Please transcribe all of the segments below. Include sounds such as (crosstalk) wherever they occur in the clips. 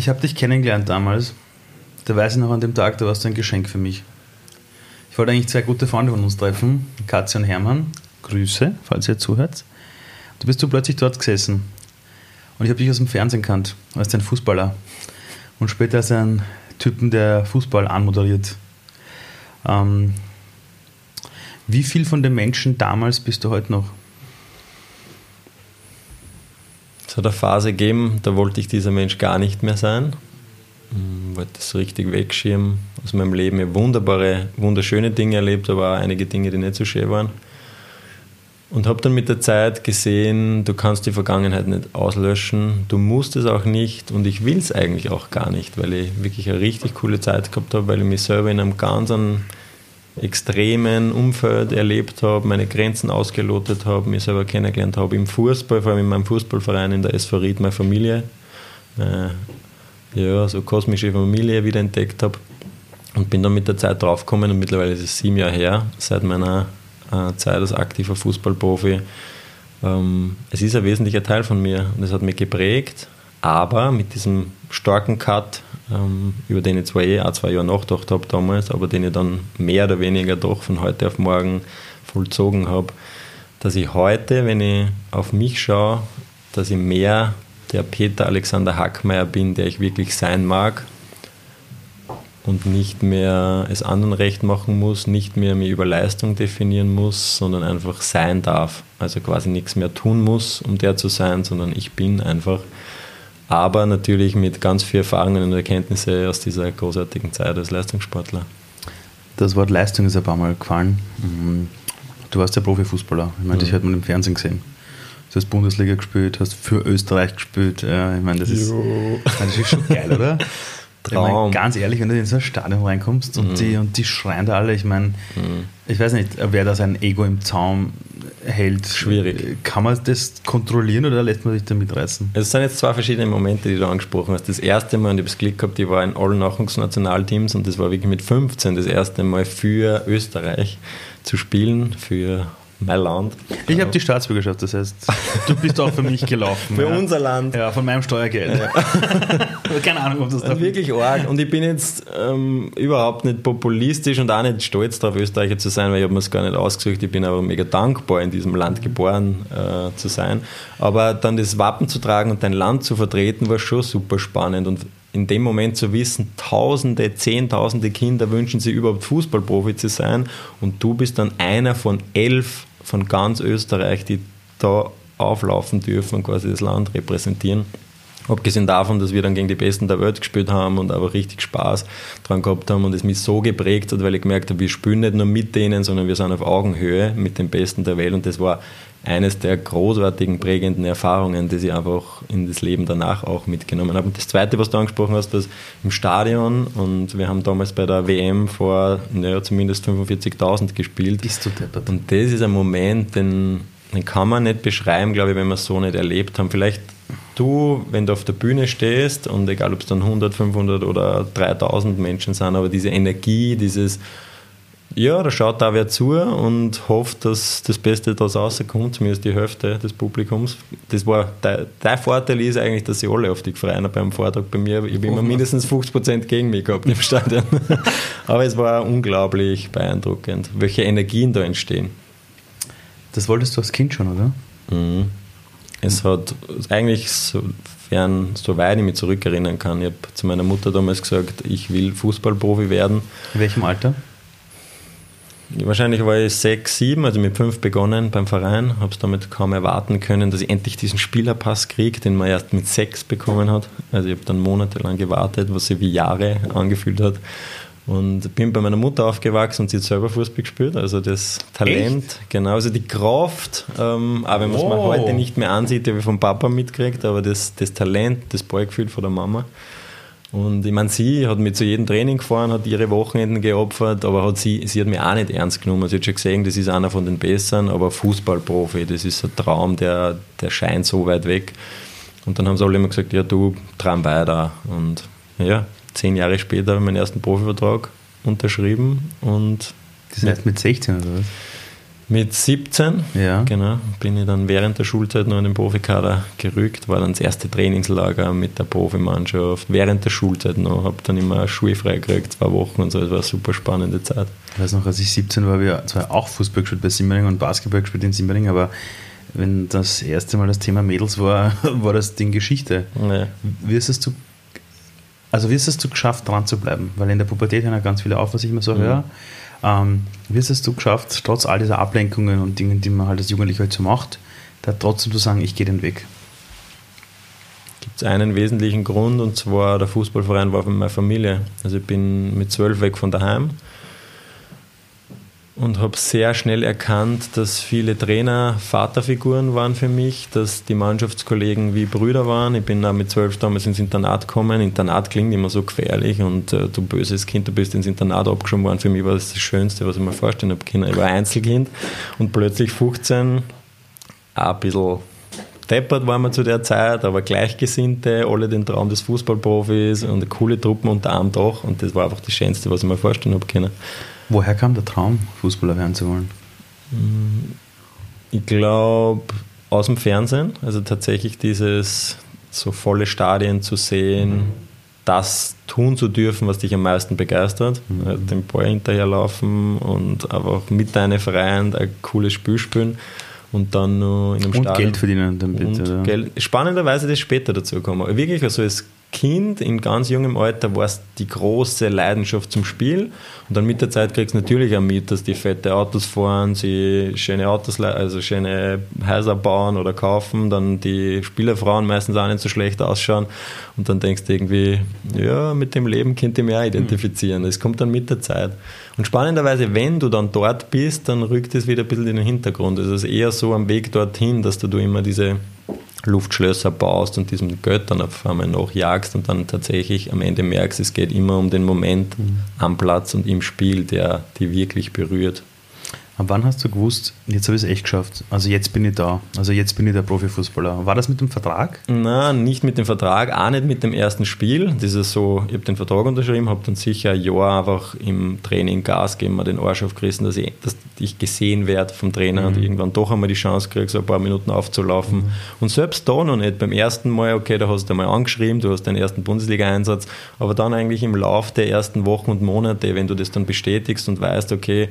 Ich habe dich kennengelernt damals. Da weiß ich noch an dem Tag, da warst du ein Geschenk für mich. Ich wollte eigentlich zwei gute Freunde von uns treffen, Katja und Hermann. Grüße, falls ihr zuhört. Du bist du plötzlich dort gesessen. Und ich habe dich aus dem Fernsehen kannt, als ein Fußballer. Und später als ein Typen, der Fußball anmoderiert. Ähm, wie viel von den Menschen damals bist du heute noch? Es hat eine Phase gegeben, da wollte ich dieser Mensch gar nicht mehr sein. Ich wollte das richtig wegschirmen aus meinem Leben. Ich wunderbare, wunderschöne Dinge erlebt, aber auch einige Dinge, die nicht so schön waren. Und habe dann mit der Zeit gesehen, du kannst die Vergangenheit nicht auslöschen, du musst es auch nicht und ich will es eigentlich auch gar nicht, weil ich wirklich eine richtig coole Zeit gehabt habe, weil ich mich selber in einem ganz extremen Umfeld erlebt habe, meine Grenzen ausgelotet habe, mich selber kennengelernt habe im Fußball, vor allem in meinem Fußballverein in der SV Ried, meine Familie, äh, ja, so kosmische Familie wieder entdeckt habe und bin dann mit der Zeit draufgekommen und mittlerweile ist es sieben Jahre her, seit meiner äh, Zeit als aktiver Fußballprofi. Ähm, es ist ein wesentlicher Teil von mir und es hat mich geprägt, aber mit diesem starken Cut, über den ich zwar eh auch zwei Jahre nachgedacht habe damals, aber den ich dann mehr oder weniger doch von heute auf morgen vollzogen habe, dass ich heute, wenn ich auf mich schaue, dass ich mehr der Peter Alexander Hackmeier bin, der ich wirklich sein mag und nicht mehr es anderen recht machen muss, nicht mehr mich über Leistung definieren muss, sondern einfach sein darf. Also quasi nichts mehr tun muss, um der zu sein, sondern ich bin einfach. Aber natürlich mit ganz viel Erfahrungen und Erkenntnisse aus dieser großartigen Zeit als Leistungssportler. Das Wort Leistung ist ein paar Mal gefallen. Mhm. Du warst ja Profifußballer. Ich meine, mhm. das hat man im Fernsehen gesehen. Du hast Bundesliga gespielt, hast für Österreich gespielt. Ja, ich meine, das ist, das ist schon geil, oder? (laughs) Traum. Ich mein, ganz ehrlich, wenn du in so ein Stadion reinkommst und, mhm. die, und die schreien da alle, ich meine, mhm. ich weiß nicht, wer da sein Ego im Zaum hält. Schwierig. Kann man das kontrollieren oder lässt man sich da mitreißen? Es sind jetzt zwei verschiedene Momente, die du angesprochen hast. Das erste Mal, und ich habe das Glück gehabt, ich war in allen Nachwuchsnationalteams und das war wirklich mit 15 das erste Mal für Österreich zu spielen, für mein Land. Ich habe die Staatsbürgerschaft, das heißt, du bist auch für mich gelaufen. (laughs) für ja. unser Land. Ja, von meinem Steuergeld. Ja. (laughs) Keine Ahnung, ob das da Wirklich arg. Und ich bin jetzt ähm, überhaupt nicht populistisch und auch nicht stolz darauf, Österreicher zu sein, weil ich habe mir es gar nicht ausgesucht. Ich bin aber mega dankbar, in diesem Land geboren äh, zu sein. Aber dann das Wappen zu tragen und dein Land zu vertreten, war schon super spannend. Und in dem Moment zu wissen, Tausende, Zehntausende Kinder wünschen sich überhaupt Fußballprofi zu sein und du bist dann einer von elf von ganz Österreich, die da auflaufen dürfen und quasi das Land repräsentieren. Abgesehen davon, dass wir dann gegen die Besten der Welt gespielt haben und aber richtig Spaß dran gehabt haben und es mich so geprägt hat, weil ich gemerkt habe, wir spielen nicht nur mit denen, sondern wir sind auf Augenhöhe mit den Besten der Welt und das war eines der großartigen, prägenden Erfahrungen, die ich einfach in das Leben danach auch mitgenommen habe. Und das Zweite, was du angesprochen hast, das im Stadion und wir haben damals bei der WM vor naja, zumindest 45.000 gespielt. Bist du deppert. Und das ist ein Moment, den, den kann man nicht beschreiben, glaube ich, wenn wir es so nicht erlebt haben. Vielleicht du, wenn du auf der Bühne stehst und egal, ob es dann 100, 500 oder 3000 Menschen sind, aber diese Energie, dieses ja, da schaut da wer zu und hofft, dass das Beste daraus rauskommt, zumindest die Hälfte des Publikums. Das war, der, der Vorteil ist eigentlich, dass sie alle auf die gefreien beim Vortrag bei mir. Ich habe immer mindestens 50% gegen mich gehabt im Stadion. (laughs) Aber es war unglaublich beeindruckend, welche Energien da entstehen. Das wolltest du als Kind schon, oder? Mhm. Es hat eigentlich, sofern, soweit ich mich zurückerinnern kann, ich habe zu meiner Mutter damals gesagt, ich will Fußballprofi werden. In welchem Alter? Wahrscheinlich war ich sechs, sieben, also mit fünf begonnen beim Verein, habe es damit kaum erwarten können, dass ich endlich diesen Spielerpass kriege, den man erst mit sechs bekommen hat. Also ich habe dann monatelang gewartet, was sich wie Jahre angefühlt hat. Und bin bei meiner Mutter aufgewachsen und sie hat selber Fußball gespielt. Also das Talent, Echt? genau, also die Kraft, ähm, auch wenn man es oh. mir heute nicht mehr ansieht, habe ich vom Papa mitgekriegt, aber das, das Talent, das Ballgefühl von der Mama. Und ich meine, sie hat mich zu jedem Training gefahren, hat ihre Wochenenden geopfert, aber hat sie, sie hat mich auch nicht ernst genommen. Sie hat schon gesehen, das ist einer von den Besseren, aber Fußballprofi, das ist ein Traum, der, der scheint so weit weg. Und dann haben sie alle immer gesagt, ja du, traum weiter. Und ja, zehn Jahre später habe ich meinen ersten Profivertrag unterschrieben und... Das heißt mit 16 oder was? Mit 17, Ja. genau, bin ich dann während der Schulzeit noch in den Profikader gerückt, war dann das erste Trainingslager mit der Profimannschaft, während der Schulzeit noch, habe dann immer schulfrei gekriegt, zwei Wochen und so, es war eine super spannende Zeit. Ich weiß noch, als ich 17 war, wir zwar auch Fußball gespielt bei Simmering und Basketball gespielt in Simmering, aber wenn das erste Mal das Thema Mädels war, (laughs) war das Ding Geschichte. Ja. Wie hast es du, also wie hast es du geschafft, dran zu bleiben? Weil in der Pubertät hören ja ganz viele auf, was ich immer so höre. Ähm, wie hast es du geschafft, trotz all dieser Ablenkungen und Dingen, die man halt als Jugendlicher halt so macht, da trotzdem zu sagen, ich gehe den Weg? Gibt es einen wesentlichen Grund und zwar der Fußballverein war für meine Familie. Also ich bin mit zwölf weg von daheim und habe sehr schnell erkannt, dass viele Trainer Vaterfiguren waren für mich, dass die Mannschaftskollegen wie Brüder waren. Ich bin auch mit zwölf damals ins Internat gekommen. Internat klingt immer so gefährlich und äh, du böses Kind, du bist ins Internat abgeschoben worden. Für mich war das das Schönste, was ich mir vorstellen habe. Ich war Einzelkind und plötzlich 15, auch ein bisschen deppert waren wir zu der Zeit, aber Gleichgesinnte, alle den Traum des Fußballprofis und coole Truppen unter einem Dach und das war einfach das Schönste, was ich mir vorstellen habe können. Woher kam der Traum, Fußballer werden zu wollen? Ich glaube aus dem Fernsehen, also tatsächlich dieses so volle Stadien zu sehen, das tun zu dürfen, was dich am meisten begeistert, also den Ball hinterherlaufen und einfach mit deinen Freien ein cooles Spiel spielen und dann nur in einem Und Stadion. Geld verdienen dann bitte. Und? Geld. Spannenderweise das später dazu gekommen. Wirklich, also als Kind in ganz jungem Alter war es die große Leidenschaft zum Spiel. Und dann mit der Zeit kriegst du natürlich auch mit, dass die fette Autos fahren, sie schöne Autos, also schöne Häuser bauen oder kaufen, dann die Spielerfrauen meistens auch nicht so schlecht ausschauen. Und dann denkst du irgendwie, ja, mit dem Leben könnte ich mich auch identifizieren. Das kommt dann mit der Zeit. Und spannenderweise, wenn du dann dort bist, dann rückt es wieder ein bisschen in den Hintergrund. Es ist eher so am Weg dorthin, dass du immer diese Luftschlösser baust und diesem Geld dann auf einmal nachjagst und dann tatsächlich am Ende merkst, es geht immer um den Moment am Platz und im Spiel, der die wirklich berührt. Ab wann hast du gewusst, jetzt habe ich es echt geschafft? Also jetzt bin ich da. Also jetzt bin ich der Profifußballer. War das mit dem Vertrag? Na, nicht mit dem Vertrag, auch nicht mit dem ersten Spiel. Das ist so, ich habe den Vertrag unterschrieben, habe dann sicher ein Jahr einfach im Training Gas gegeben, mir den Arsch aufgerissen, dass ich, dass ich gesehen werde vom Trainer und irgendwann doch einmal die Chance kriege, so ein paar Minuten aufzulaufen. Und selbst da noch nicht. Beim ersten Mal, okay, da hast du einmal angeschrieben, du hast deinen ersten Bundesliga-Einsatz, aber dann eigentlich im Lauf der ersten Wochen und Monate, wenn du das dann bestätigst und weißt, okay,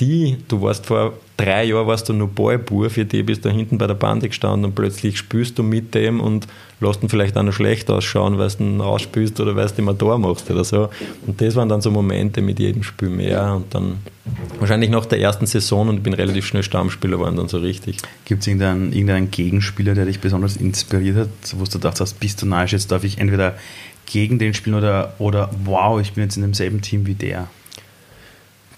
die, du warst vor drei Jahren warst du nur Ballbur, für die bist du hinten bei der Bande gestanden und plötzlich spürst du mit dem und lässt ihn vielleicht auch noch schlecht ausschauen, weil du ihn rausspülst oder weil du ihm ein Tor machst oder so. Und das waren dann so Momente mit jedem Spiel mehr und dann wahrscheinlich nach der ersten Saison und bin relativ schnell Stammspieler geworden dann so richtig. Gibt es irgendeinen, irgendeinen Gegenspieler, der dich besonders inspiriert hat, wo du gedacht hast, bist du nice, jetzt darf ich entweder gegen den spielen oder, oder wow, ich bin jetzt in demselben Team wie der?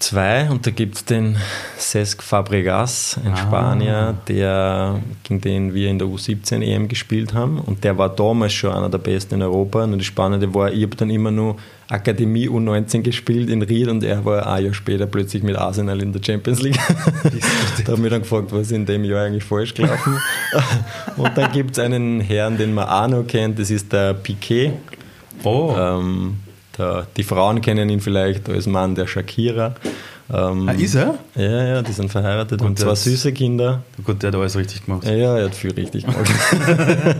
Zwei und da gibt es den Cesc Fabregas, ein Ah. Spanier, der, gegen den wir in der U17 EM gespielt haben und der war damals schon einer der besten in Europa und das Spannende war, ich habe dann immer nur Akademie U19 gespielt in Ried und er war ein Jahr später plötzlich mit Arsenal in der Champions League. (laughs) da habe ich dann gefragt, was ist in dem Jahr eigentlich falsch gelaufen. und dann gibt es einen Herrn, den man auch noch kennt, das ist der Piquet. Oh, Ähm, der, die Frauen kennen ihn vielleicht als Mann der Shakira. Ähm, ah, ist er? Ja, ja, die sind verheiratet und, Und zwei süße Kinder. Gut, der hat alles richtig gemacht. Ja, ja, er hat viel richtig gemacht. (laughs)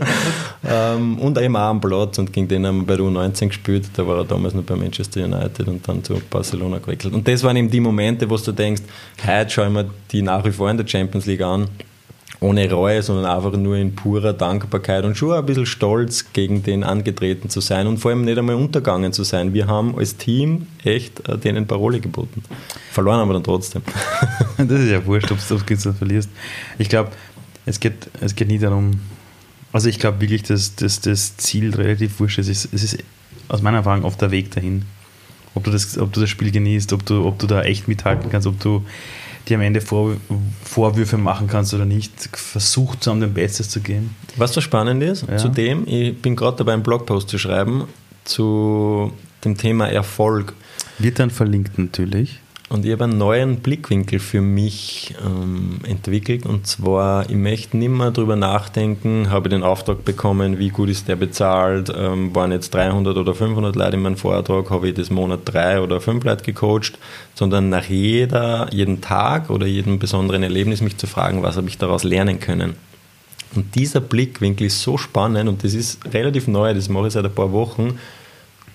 ähm, und eben auch am Platz und gegen den haben wir bei der U19 gespielt. Da war er damals noch bei Manchester United und dann zu Barcelona gewechselt. Und das waren eben die Momente, wo du denkst, heute schaue ich mir die nach wie vor in der Champions League an. Ohne Reue, sondern einfach nur in purer Dankbarkeit und schon ein bisschen stolz, gegen den angetreten zu sein und vor allem nicht einmal untergangen zu sein. Wir haben als Team echt äh, denen Parole geboten. Verloren haben wir dann trotzdem. (laughs) Das ist ja wurscht, ob du es verlierst. Ich glaube, es geht, es geht nie darum, also ich glaube wirklich, dass, dass das Ziel relativ wurscht ist. Es ist, es ist aus meiner Erfahrung oft der Weg dahin. Ob du das, ob du das Spiel genießt, ob du, ob du da echt mithalten kannst, ob du dir am Ende Vor, Vorwürfe machen kannst oder nicht. Versucht haben, dein Bestes zu geben. Was so spannend ist, Ja. zudem, ich bin gerade dabei, einen Blogpost zu schreiben zu dem Thema Erfolg. Wird dann verlinkt natürlich. Und ich habe einen neuen Blickwinkel für mich ähm, entwickelt. Und zwar, ich möchte nicht mehr darüber nachdenken, habe ich den Auftrag bekommen, wie gut ist der bezahlt, ähm, waren jetzt 300 oder 500 Leute in meinem Vortrag, habe ich das Monat drei oder fünf Leute gecoacht, sondern nach jeder, jeden Tag oder jedem besonderen Erlebnis mich zu fragen, was habe ich daraus lernen können. Und dieser Blickwinkel ist so spannend und das ist relativ neu, das mache ich seit ein paar Wochen.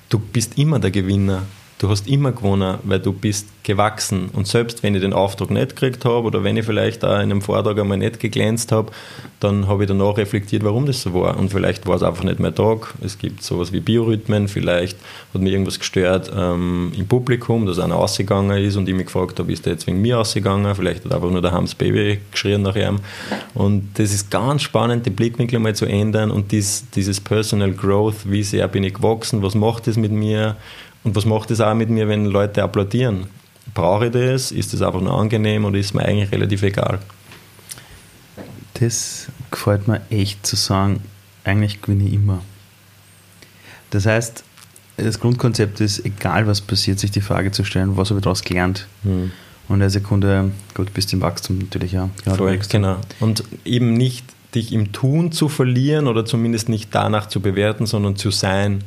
Du bist immer der Gewinner du hast immer gewonnen, weil du bist gewachsen. Und selbst wenn ich den Auftrag nicht gekriegt habe oder wenn ich vielleicht auch in einem Vortrag einmal nicht geglänzt habe, dann habe ich danach reflektiert, warum das so war. Und vielleicht war es einfach nicht mein Tag. Es gibt sowas wie Biorhythmen, vielleicht hat mir irgendwas gestört ähm, im Publikum, dass einer ausgegangen ist und ich mich gefragt habe, ist der jetzt wegen mir ausgegangen? Vielleicht hat einfach nur der Hams Baby geschrien nach ihm. Und das ist ganz spannend, den Blickwinkel mal zu ändern und dies, dieses Personal Growth, wie sehr bin ich gewachsen, was macht das mit mir? Und was macht es auch mit mir, wenn Leute applaudieren? Brauche ich das? Ist das einfach nur angenehm oder ist mir eigentlich relativ egal? Das gefällt mir echt zu sagen, eigentlich gewinne ich immer. Das heißt, das Grundkonzept ist, egal was passiert, sich die Frage zu stellen, was habe ich daraus gelernt? Hm. Und in der Sekunde, gut, bist im Wachstum natürlich, ja. Genau, Voll, genau. Und eben nicht dich im Tun zu verlieren oder zumindest nicht danach zu bewerten, sondern zu sein,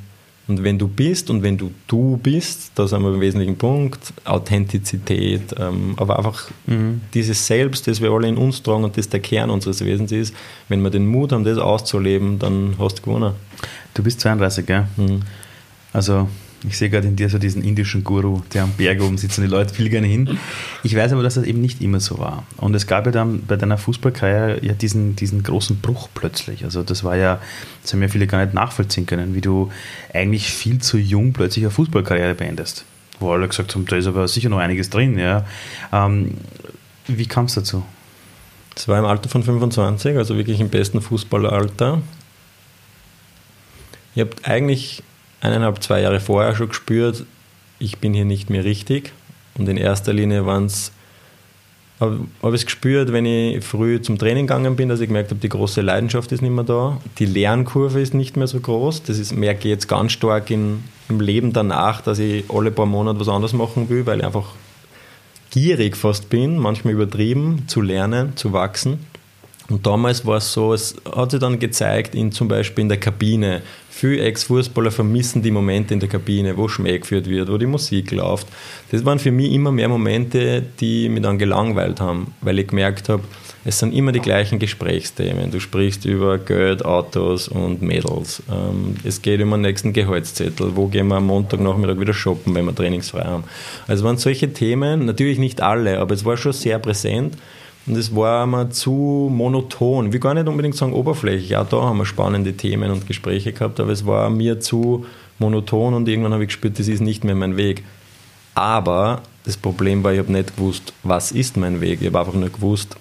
und wenn du bist und wenn du du bist, da sind wir im wesentlichen Punkt, Authentizität, ähm, aber einfach mhm. dieses Selbst, das wir alle in uns tragen und das der Kern unseres Wesens ist, wenn wir den Mut haben, das auszuleben, dann hast du gewonnen. Du bist 32, gell? Mhm. Also ich sehe gerade in dir so diesen indischen Guru, der am Berg oben sitzt und die Leute viel gerne hin. Ich weiß aber, dass das eben nicht immer so war. Und es gab ja dann bei deiner Fußballkarriere ja diesen, diesen großen Bruch plötzlich. Also das war ja, das haben ja viele gar nicht nachvollziehen können, wie du eigentlich viel zu jung plötzlich eine Fußballkarriere beendest. Wo alle gesagt haben, da ist aber sicher noch einiges drin. Ja. Ähm, wie kam es dazu? Es war im Alter von 25, also wirklich im besten Fußballeralter. Ich habe eigentlich eineinhalb, zwei Jahre vorher schon gespürt, ich bin hier nicht mehr richtig. Und in erster Linie habe hab ich es gespürt, wenn ich früh zum Training gegangen bin, dass ich gemerkt habe, die große Leidenschaft ist nicht mehr da. Die Lernkurve ist nicht mehr so groß. Das ist, merke ich jetzt ganz stark in, im Leben danach, dass ich alle paar Monate was anderes machen will, weil ich einfach gierig fast bin, manchmal übertrieben, zu lernen, zu wachsen. Und damals war es so, es hat sich dann gezeigt, in, zum Beispiel in der Kabine. Viele Ex-Fußballer vermissen die Momente in der Kabine, wo Schmäh geführt wird, wo die Musik läuft. Das waren für mich immer mehr Momente, die mich dann gelangweilt haben, weil ich gemerkt habe, es sind immer die gleichen Gesprächsthemen. Du sprichst über Geld, Autos und Mädels. Ähm, es geht um den nächsten Gehaltszettel. Wo gehen wir am Montagnachmittag wieder shoppen, wenn wir trainingsfrei haben? Also waren solche Themen, natürlich nicht alle, aber es war schon sehr präsent. Und es war mir zu monoton. Ich will gar nicht unbedingt sagen oberflächlich. Auch da haben wir spannende Themen und Gespräche gehabt, aber es war mir zu monoton und irgendwann habe ich gespürt, das ist nicht mehr mein Weg. Aber das Problem war, ich habe nicht gewusst, was ist mein Weg. Ich habe einfach nur gewusst,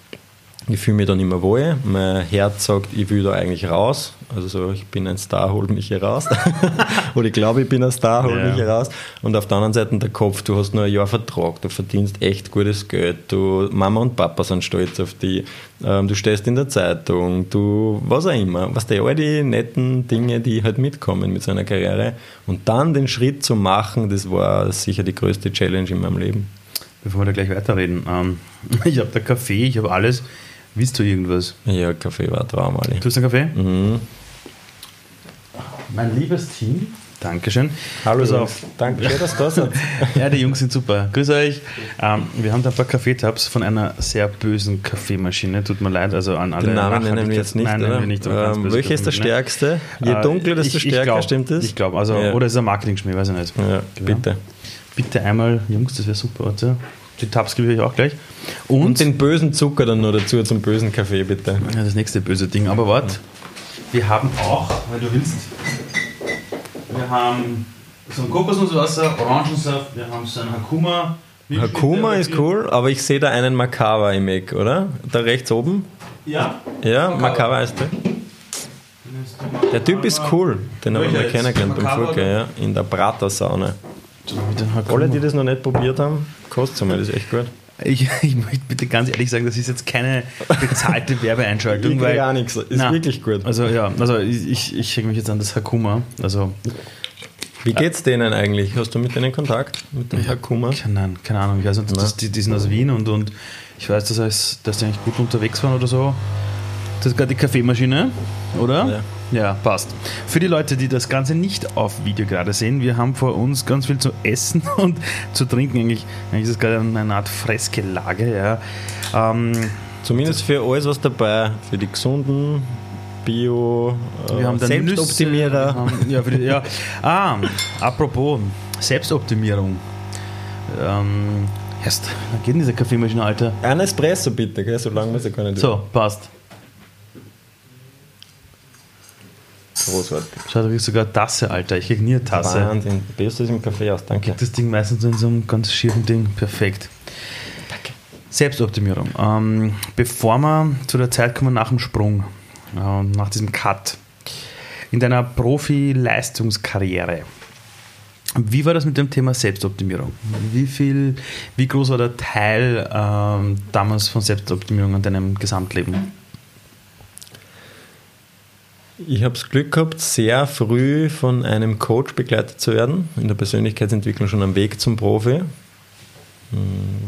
ich fühle mich dann immer wohl. Mein Herz sagt, ich will da eigentlich raus. Also so, ich bin ein Star, hol mich hier raus. (laughs) Oder ich glaube, ich bin ein Star, hol ja. mich hier raus. Und auf der anderen Seite der Kopf, du hast nur ein Jahr Vertrag, du verdienst echt gutes Geld, du, Mama und Papa sind stolz auf dich, ähm, du stehst in der Zeitung, du, was auch immer. Was die all die netten Dinge, die halt mitkommen mit so einer Karriere. Und dann den Schritt zu machen, das war sicher die größte Challenge in meinem Leben. Bevor wir da gleich weiterreden, ähm, (laughs) ich habe da Kaffee, ich habe alles. Willst du irgendwas? Ja, Kaffee war. Tust du einen Kaffee? Mhm. Mein liebes Team, Dankeschön. Hallo, Pass auf. Danke schön, dass du da (laughs) seid. ja, die Jungs sind super. Grüß euch. Ähm, wir haben da ein paar Kaffeetabs von einer sehr bösen Kaffeemaschine. Tut mir leid, also an alle. Den Namen nennen wir jetzt nicht. Nein, nennen wir nicht. Ähm, welcher ist der stärkste? Je äh, dunkler, desto ich, stärker, glaub, stimmt das? Ich glaube, also, ja. oder ist es ein Marketing-Schmäh, weiß ich nicht. Ja, genau. bitte. Bitte einmal, Jungs, das wäre super. Warte. Die Tabs gebe ich euch auch gleich. Und, Und, den bösen Zucker dann noch dazu zum bösen Kaffee, bitte. Ja, das nächste böse Ding. Aber warte, wir haben auch, weil du willst, wir haben so ein Kokosnusswasser, Orangensaft, wir haben so ein Hakuma. Hakuma ist cool, aber ich sehe da einen Makawa im Eck, oder? Da rechts oben? Ja. Ja, Makawa ist der. Der Typ ist cool, den habe ich mal kennengelernt beim Furke, ja, in der Prater-Sauna. Alle, die das noch nicht probiert haben, kostet es das ist echt gut. Ich, ich, möchte bitte ganz ehrlich sagen, das ist jetzt keine bezahlte Werbeeinschaltung. (laughs) Ich weil, gar nichts, ist na, wirklich gut. Also ja, also ich, ich hänge mich jetzt an das Hakuma. Also Wie geht's denen eigentlich? Hast du mit denen Kontakt? Mit dem Herr Kummer? Keine, Ahnung. Ich weiß nicht, dass die, die sind aus Wien und, und ich weiß, dass, dass die eigentlich gut unterwegs waren oder so. Das ist gerade die Kaffeemaschine, oder? Ja. Ja, passt. Für die Leute, die das Ganze nicht auf Video gerade sehen, wir haben vor uns ganz viel zu essen (laughs) und zu trinken. Eigentlich, eigentlich ist es gerade eine Art Fressgelage. Ja. Ähm, Zumindest für alles was dabei. Für die gesunden, Bio, äh, wir haben Selbstoptimierer. Haben, ja, die, ja. Ah, apropos Selbstoptimierung. Ähm, erst, dann geht in diese Kaffeemaschine, Alter. Ein Espresso bitte, gell? so lange muss ich gar nicht. So, passt. Großartig. Schau, da kriegst du sogar Tasse, Alter. Ich krieg nie eine Tasse. Wahnsinn. Best ist im Kaffee aus, danke. das Ding meistens in so einem ganz schiefen Ding. Perfekt. Danke. Selbstoptimierung. Ähm, bevor wir zu der Zeit kommen nach dem Sprung, äh, nach diesem Cut, in deiner Profi-Leistungskarriere, wie war das mit dem Thema Selbstoptimierung? Wie viel, wie groß war der Teil ähm, damals von Selbstoptimierung an deinem Gesamtleben? Ich habe das Glück gehabt, sehr früh von einem Coach begleitet zu werden, in der Persönlichkeitsentwicklung schon am Weg zum Profi, hm,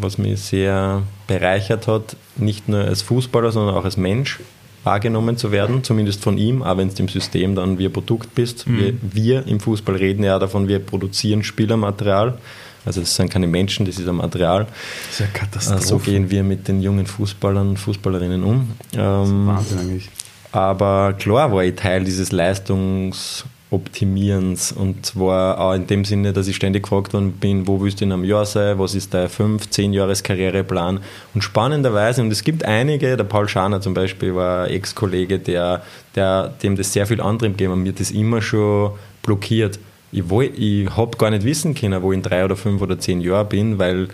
was mich sehr bereichert hat, nicht nur als Fußballer, sondern auch als Mensch wahrgenommen zu werden, zumindest von ihm, auch wenn es im System dann wie ein Produkt bist. Mhm. Wir, wir, im Fußball reden ja davon, wir produzieren Spielermaterial. Also das sind keine Menschen, das ist ein Material. Das ist ja Katastrophe. So gehen wir mit den jungen Fußballern und Fußballerinnen um. Das ist Wahnsinn eigentlich. Aber klar war ich Teil dieses Leistungsoptimierens. Und zwar auch in dem Sinne, dass ich ständig gefragt worden bin, wo willst du in einem Jahr sein, was ist dein 5, 10 Jahres Karriereplan? Und spannenderweise, und es gibt einige, der Paul Schaner zum Beispiel war Ex-Kollege, der, der, dem das sehr viel andere gegeben hat, mir das immer schon blockiert. Ich, ich habe gar nicht wissen können, wo ich in drei oder fünf oder zehn Jahren bin, weil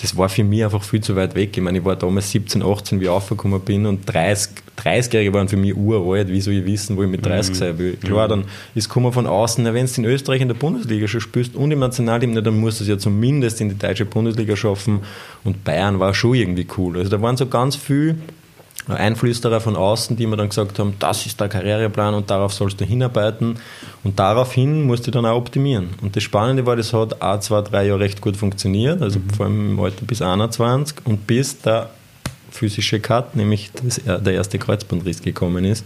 das war für mich einfach viel zu weit weg. Ich meine, ich war damals 17, 18, wie ich aufgekommen bin und 30, 30-Jährige waren für mich uralt. Wie soll ich wissen, wo ich mit 30 mhm. sein will? Klar, mhm. dann ist kommen von außen, wenn du in Österreich in der Bundesliga schon spielst und im Nationalteam, dann musst du es ja zumindest in die deutsche Bundesliga schaffen. Und Bayern war schon irgendwie cool. Also da waren so ganz viele Einflüsterer von außen, die mir dann gesagt haben, das ist der Karriereplan und darauf sollst du hinarbeiten. Und daraufhin musst du dann auch optimieren. Und das Spannende war, das hat a zwei, drei Jahre recht gut funktioniert, also mhm. vor allem im Alter bis 21 und bis der physische Cut, nämlich das, der erste Kreuzbandriss gekommen ist.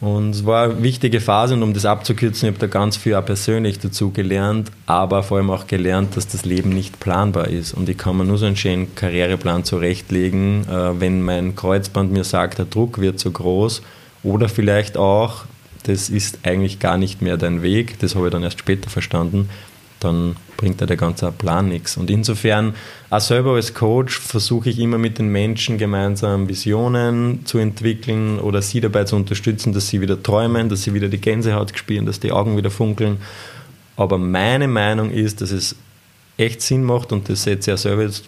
Und es war eine wichtige Phase und um das abzukürzen, ich habe da ganz viel auch persönlich dazu gelernt, aber vor allem auch gelernt, dass das Leben nicht planbar ist. Und ich kann mir nur so einen schönen Karriereplan zurechtlegen, äh, wenn mein Kreuzband mir sagt, der Druck wird zu groß oder vielleicht auch, das ist eigentlich gar nicht mehr dein Weg, das habe ich dann erst später verstanden, dann bringt ja der ganze Plan nichts. Und insofern, auch selber als Coach versuche ich immer mit den Menschen gemeinsam Visionen zu entwickeln oder sie dabei zu unterstützen, dass sie wieder träumen, dass sie wieder die Gänsehaut spüren, dass die Augen wieder funkeln. Aber meine Meinung ist, dass es echt Sinn macht und das setze ich auch selber jetzt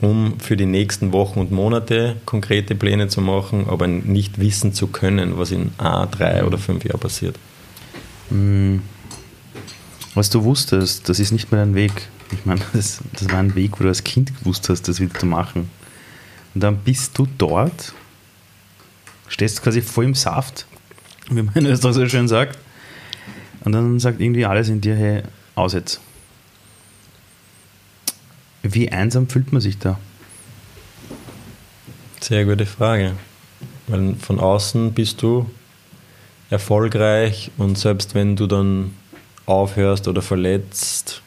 um für die nächsten Wochen und Monate konkrete Pläne zu machen, aber nicht wissen zu können, was in A, drei oder fünf Jahren passiert. Mhm was du wusstest, das ist nicht mehr dein Weg. Ich meine, (laughs) das, das war ein Weg, wo du als Kind gewusst hast, das wieder zu machen. Und dann bist du dort, stehst quasi voll im Saft, (laughs) wie man in Österreich so schön sagt. Und dann sagt irgendwie alles in dir, hey, aus jetzt. Wie einsam fühlt man sich da? Sehr gute Frage. Weil von außen bist du erfolgreich und selbst wenn du dann aufhörst oder verletzt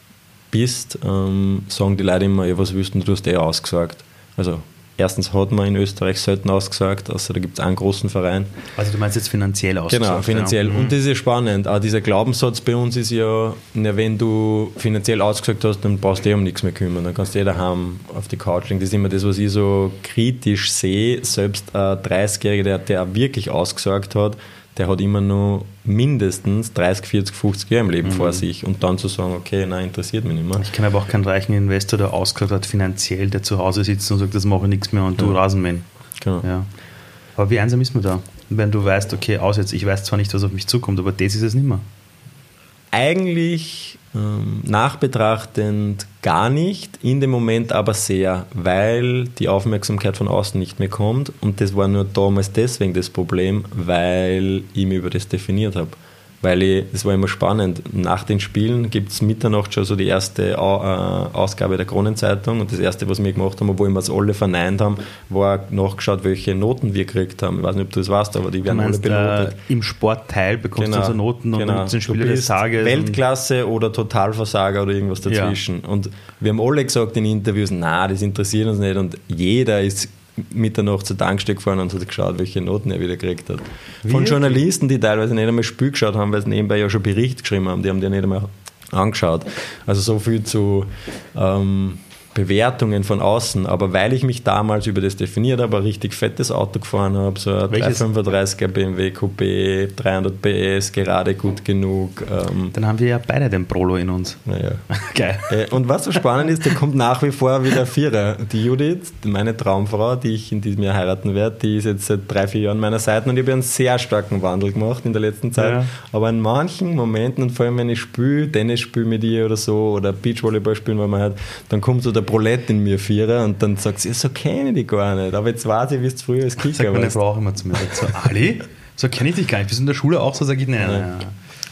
bist, ähm, sagen die Leute immer, ja, was willst du, du hast eh ausgesagt. Also erstens hat man in Österreich selten ausgesagt, außer da gibt es einen großen Verein. Also du meinst jetzt finanziell ausgesagt? Genau, finanziell. Ja. Und das ist spannend. Auch dieser Glaubenssatz bei uns ist ja, na, wenn du finanziell ausgesagt hast, dann brauchst du eh um nichts mehr kümmern. Dann kannst du eh daheim auf die Couch liegen. Das ist immer das, was ich so kritisch sehe. Selbst ein 30-Jähriger, der, der wirklich ausgesagt hat, der hat immer nur mindestens 30, 40, 50 Jahre im Leben mhm. vor sich und dann zu sagen, okay, nein, interessiert mich nicht mehr. Ich kenne aber auch keinen reichen Investor, der ausgehört hat finanziell, der zu Hause sitzt und sagt, das mache ich nichts mehr und du ja. Rasenmähen. Genau. Ja. Aber wie einsam ist man da? Wenn du weißt, okay, aus jetzt, ich weiß zwar nicht, was auf mich zukommt, aber das ist es nicht mehr. Eigentlich ähm, nachbetrachtend gar nicht, in dem Moment aber sehr, weil die Aufmerksamkeit von außen nicht mehr kommt und das war nur damals deswegen das Problem, weil ich mich über das definiert habe. Weil ich, das war immer spannend. Nach den Spielen gibt es Mitternacht schon so die erste äh, Ausgabe der Kronenzeitung und das erste, was wir gemacht haben, obwohl wir es alle verneint haben, war nachgeschaut, welche Noten wir gekriegt haben. Ich weiß nicht, ob du das weißt, aber die werden alle benotet. Äh, Im Sportteil bekommst genau, du so Noten und genau. dann Spieler des Tages. Weltklasse oder Totalversager oder irgendwas dazwischen. Ja. Und wir haben alle gesagt in Interviews, na, das interessiert uns nicht und jeder ist Mitternacht zur Tankstelle gefahren und hat geschaut, welche Noten er wieder gekriegt hat. Von Wirklich? Journalisten, die teilweise nicht einmal Spiel geschaut haben, weil sie nebenbei ja schon Bericht geschrieben haben, die haben die nicht einmal angeschaut. Also so viel zu ähm, Bewertungen von außen, aber weil ich mich damals über das definiert habe, ein richtig fettes Auto gefahren habe, so ein 335er BMW Coupé, 300 PS, gerade gut genug. Ähm Dann haben wir ja beide den Prolo in uns. Naja. (laughs) Geil. Äh, und was so spannend ist, der kommt nach wie vor wieder Vierer. Die Judith, meine Traumfrau, die ich in diesem Jahr heiraten werde, die ist jetzt seit drei, vier Jahren meiner Seite und ich habe einen sehr starken Wandel gemacht in der letzten Zeit. Ja. Aber in manchen Momenten und vor allem wenn ich spiele, Tennis spiele mit ihr oder so oder Beachvolleyball spielen, weil man halt, dann kommt so der Brolette in mir vierer und dann sagt sie, so kenne ich dich gar nicht. Aber jetzt weiß ich, wie es früher als Kicker war. Sagt meine Frau auch immer zu mir, so, Ali, so kenne ich dich gar nicht. Bist du in der Schule auch so? Sag ich, nein, nein.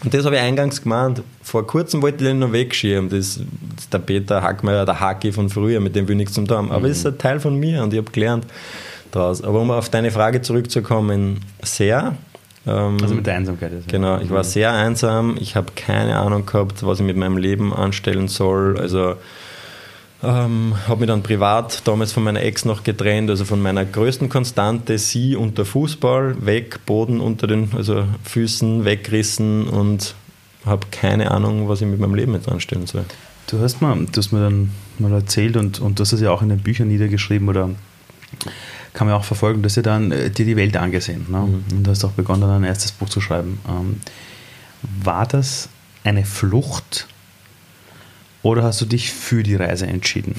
Und das habe ich eingangs gemeint. Vor kurzem wollte ich den noch wegschieben. Das, ist der Peter Hackmeier, der Haki von früher, mit dem will ich nichts zum tun. Aber es mhm. ist ein Teil von mir und ich habe gelernt daraus. Aber um auf deine Frage zurückzukommen, sehr. Ähm, also mit der Einsamkeit. Ist genau, ich war mhm. sehr einsam. Ich habe keine Ahnung gehabt, was ich mit meinem Leben anstellen soll. Also ähm, habe mich dann privat damals von meiner Ex noch getrennt, also von meiner größten Konstante, sie und der Fußball, weg, Boden unter den also Füßen weggerissen und habe keine Ahnung, was ich mit meinem Leben jetzt anstellen soll. Du hast, mal, du hast mir dann mal erzählt und, und du hast es ja auch in den Büchern niedergeschrieben oder kann man auch verfolgen, dass du dann äh, dir die Welt angesehen ne? Mhm. und du hast auch begonnen, ein erstes Buch zu schreiben. Ähm, war das eine Flucht oder hast du dich für die Reise entschieden?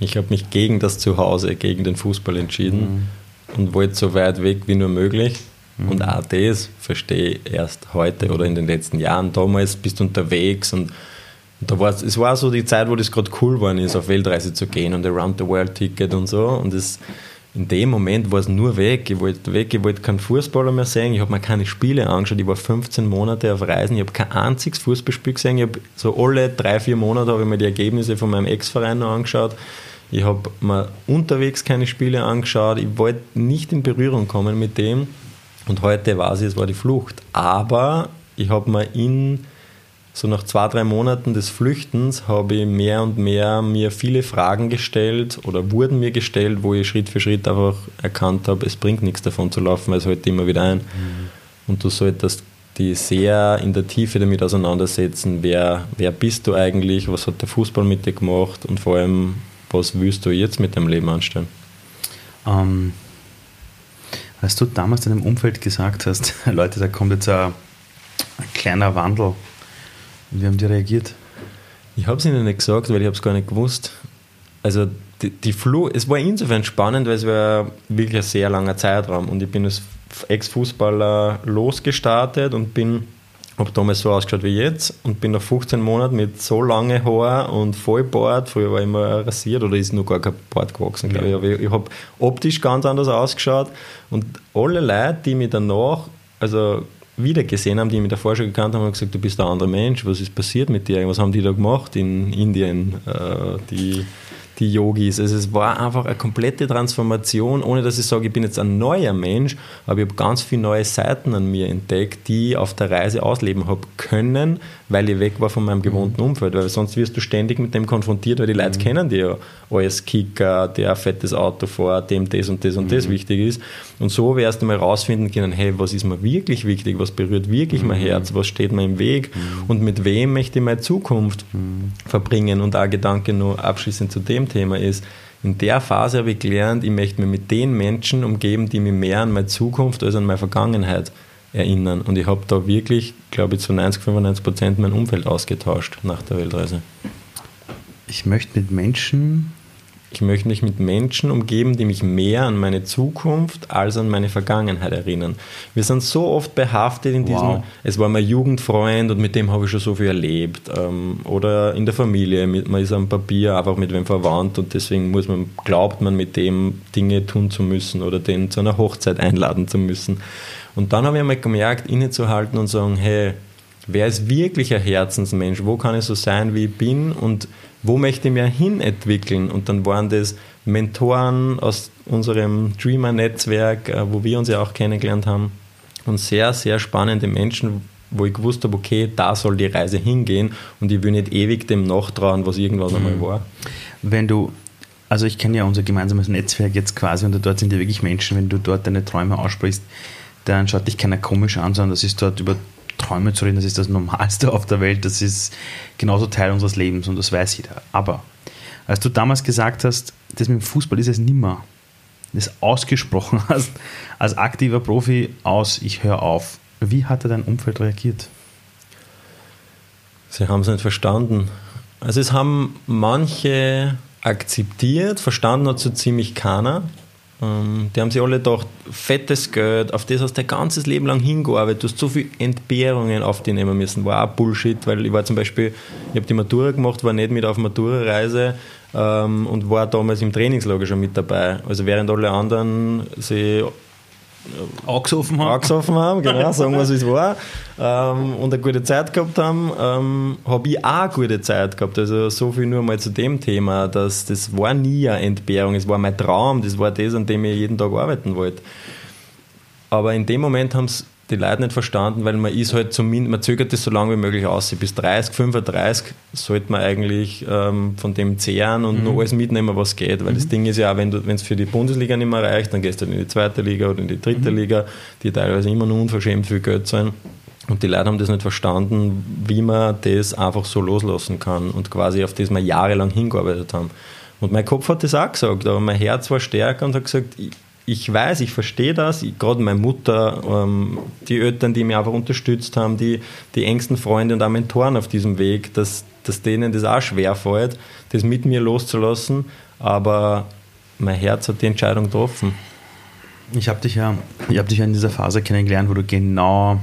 Ich habe mich gegen das Zuhause, gegen den Fußball entschieden mhm. und wollte so weit weg wie nur möglich. Mhm. Und auch das verstehe ich erst heute oder in den letzten Jahren. Damals bist du unterwegs und, und da war es war so die Zeit, wo das gerade cool war, ist, auf Weltreise zu gehen und Around the World Ticket und so. Und das in dem Moment war es nur weg. Ich wollte weg, ich wollte keinen Fußballer mehr sehen. Ich habe mir keine Spiele angeschaut. Ich war 15 Monate auf Reisen. Ich habe kein einziges Fußballspiel gesehen. Ich habe so alle drei, vier Monate habe ich mir die Ergebnisse von meinem Ex-Verein noch angeschaut. Ich habe mir unterwegs keine Spiele angeschaut. Ich wollte nicht in Berührung kommen mit dem. Und heute war es, es war die Flucht. Aber ich habe mir in so nach zwei, drei Monaten des Flüchtens habe ich mehr und mehr mir viele Fragen gestellt oder wurden mir gestellt, wo ich Schritt für Schritt einfach erkannt habe, es bringt nichts davon zu laufen, weil es heute halt immer wieder ein. Mhm. Und du solltest die sehr in der Tiefe damit auseinandersetzen, wer, wer bist du eigentlich, was hat der Fußball mit dir gemacht und vor allem, was willst du jetzt mit deinem Leben anstellen? Ähm, als du damals in deinem Umfeld gesagt hast, (laughs) Leute, da kommt jetzt ein, ein kleiner Wandel wie haben die reagiert? Ich habe es ihnen nicht gesagt, weil ich es gar nicht gewusst. Also die, die Flu, es war insofern spannend, weil es war wirklich ein sehr langer Zeitraum und ich bin als Ex-Fußballer losgestartet und bin habe damals so ausgeschaut wie jetzt und bin nach 15 Monaten mit so lange Haar und Vollbart, früher war ich immer rasiert oder ist noch gar kein Bart gewachsen, glaube ich. Aber ich, ich habe optisch ganz anders ausgeschaut und alle Leute, die mich danach, also wieder gesehen haben, die mich davor schon gekannt haben, haben gesagt, du bist ein anderer Mensch, was ist passiert mit dir? Was haben die da gemacht in Indien? Äh, die die Yogis. Also es war einfach eine komplette Transformation, ohne dass ich sage, ich bin jetzt ein neuer Mensch, aber ich habe ganz viele neue Seiten an mir entdeckt, die ich auf der Reise ausleben habe können, weil ich weg war von meinem gewohnten mhm. Umfeld. Weil sonst wirst du ständig mit dem konfrontiert, weil die Leute mhm. kennen dich ja als Kicker, der ein fettes Auto fährt, dem das und das und mhm. das wichtig ist. Und so wirst du mal rausfinden können, hey, was ist mir wirklich wichtig, was berührt wirklich mein mhm. Herz, was steht mir im Weg mhm. und mit wem möchte ich meine Zukunft mhm. verbringen. Und auch Gedanke nur abschließend zu dem Thema ist, in der Phase habe ich gelernt, ich möchte mich mit den Menschen umgeben, die mich mehr an meine Zukunft als an meine Vergangenheit erinnern. Und ich habe da wirklich, glaube ich, zu 90, 95 Prozent mein Umfeld ausgetauscht nach der Weltreise. Ich möchte mit Menschen ich möchte mich mit Menschen umgeben, die mich mehr an meine Zukunft als an meine Vergangenheit erinnern. Wir sind so oft behaftet in diesem, wow. es war mein Jugendfreund und mit dem habe ich schon so viel erlebt. Ähm, oder in der Familie, man ist am Papier einfach mit wem verwandt und deswegen muss man, glaubt man mit dem Dinge tun zu müssen oder den zu einer Hochzeit einladen zu müssen. Und dann habe ich einmal gemerkt, innezuhalten und sagen, hey, wer ist wirklich ein Herzensmensch? Wo kann ich so sein, wie ich bin? Und wo möchte ich mich hin entwickeln? Und dann waren das Mentoren aus unserem Dreamer-Netzwerk, äh, wo wir uns ja auch kennengelernt haben. Und sehr, sehr spannende Menschen, wo ich gewusst habe, okay, da soll die Reise hingehen und ich will nicht ewig dem nachtrauen, was irgendwas mhm. einmal war. Wenn du, also ich kenne ja unser gemeinsames Netzwerk jetzt quasi und dort sind ja wirklich Menschen, wenn du dort deine Träume aussprichst, dann schaut dich keiner komisch an, sondern das ist dort über Träume zu reden, das ist das Normalste auf der Welt, das ist genauso Teil unseres Lebens und das weiß jeder. Aber als du damals gesagt hast, das mit dem Fußball ist es nimmer, das ausgesprochen (laughs) hast, als aktiver Profi aus, ich höre auf, wie hat dein Umfeld reagiert? Sie haben es nicht verstanden. Also es haben manche akzeptiert, verstanden hat so ziemlich keiner. Ähm, die haben sich alle gedacht, fettes Geld, auf das hast du dein ganzes Leben lang hingearbeitet, du hast so viele Entbehrungen auf die nehmen müssen. War auch Bullshit, weil ich war zum Beispiel, ich habe die Matura gemacht, war nicht mit auf Matura-Reise ähm, und war damals im Trainingslager schon mit dabei. Also während alle anderen sie angesoffen haben. Angesoffen haben, genau, (laughs) sagen wir es, wie es war. Ähm, und eine gute Zeit gehabt haben, ähm, habe ich auch eine gute Zeit gehabt. Also so viel nur mal zu dem Thema, dass das war nie eine Entbehrung, es war mein Traum, das war das, an dem ich jeden Tag arbeiten wollte. Aber in dem Moment haben es die Leute nicht verstanden, weil man ist halt zumindest, man zögert das so lange wie möglich aus. Bis 30, 35 sollte man eigentlich ähm, von dem zehren und mhm. nur alles mitnehmen, was geht. Weil mhm. das Ding ist ja auch, wenn es für die Bundesliga nicht mehr reicht, dann gehst du in die zweite Liga oder in die dritte mhm. Liga, die teilweise immer nur unverschämt viel Geld zahlen. Und die Leute haben das nicht verstanden, wie man das einfach so loslassen kann und quasi auf das wir jahrelang hingearbeitet haben. Und mein Kopf hat das auch gesagt, aber mein Herz war stärker und hat gesagt, ich, weiß, ich verstehe das, gerade meine Mutter, ähm, die Eltern, die mich einfach unterstützt haben, die, die engsten Freunde und auch Mentoren auf diesem Weg, dass, dass denen das auch schwer fällt, das mit mir loszulassen, aber mein Herz hat die Entscheidung getroffen. Ich habe dich, ja, hab dich ja in dieser Phase kennengelernt, wo du genau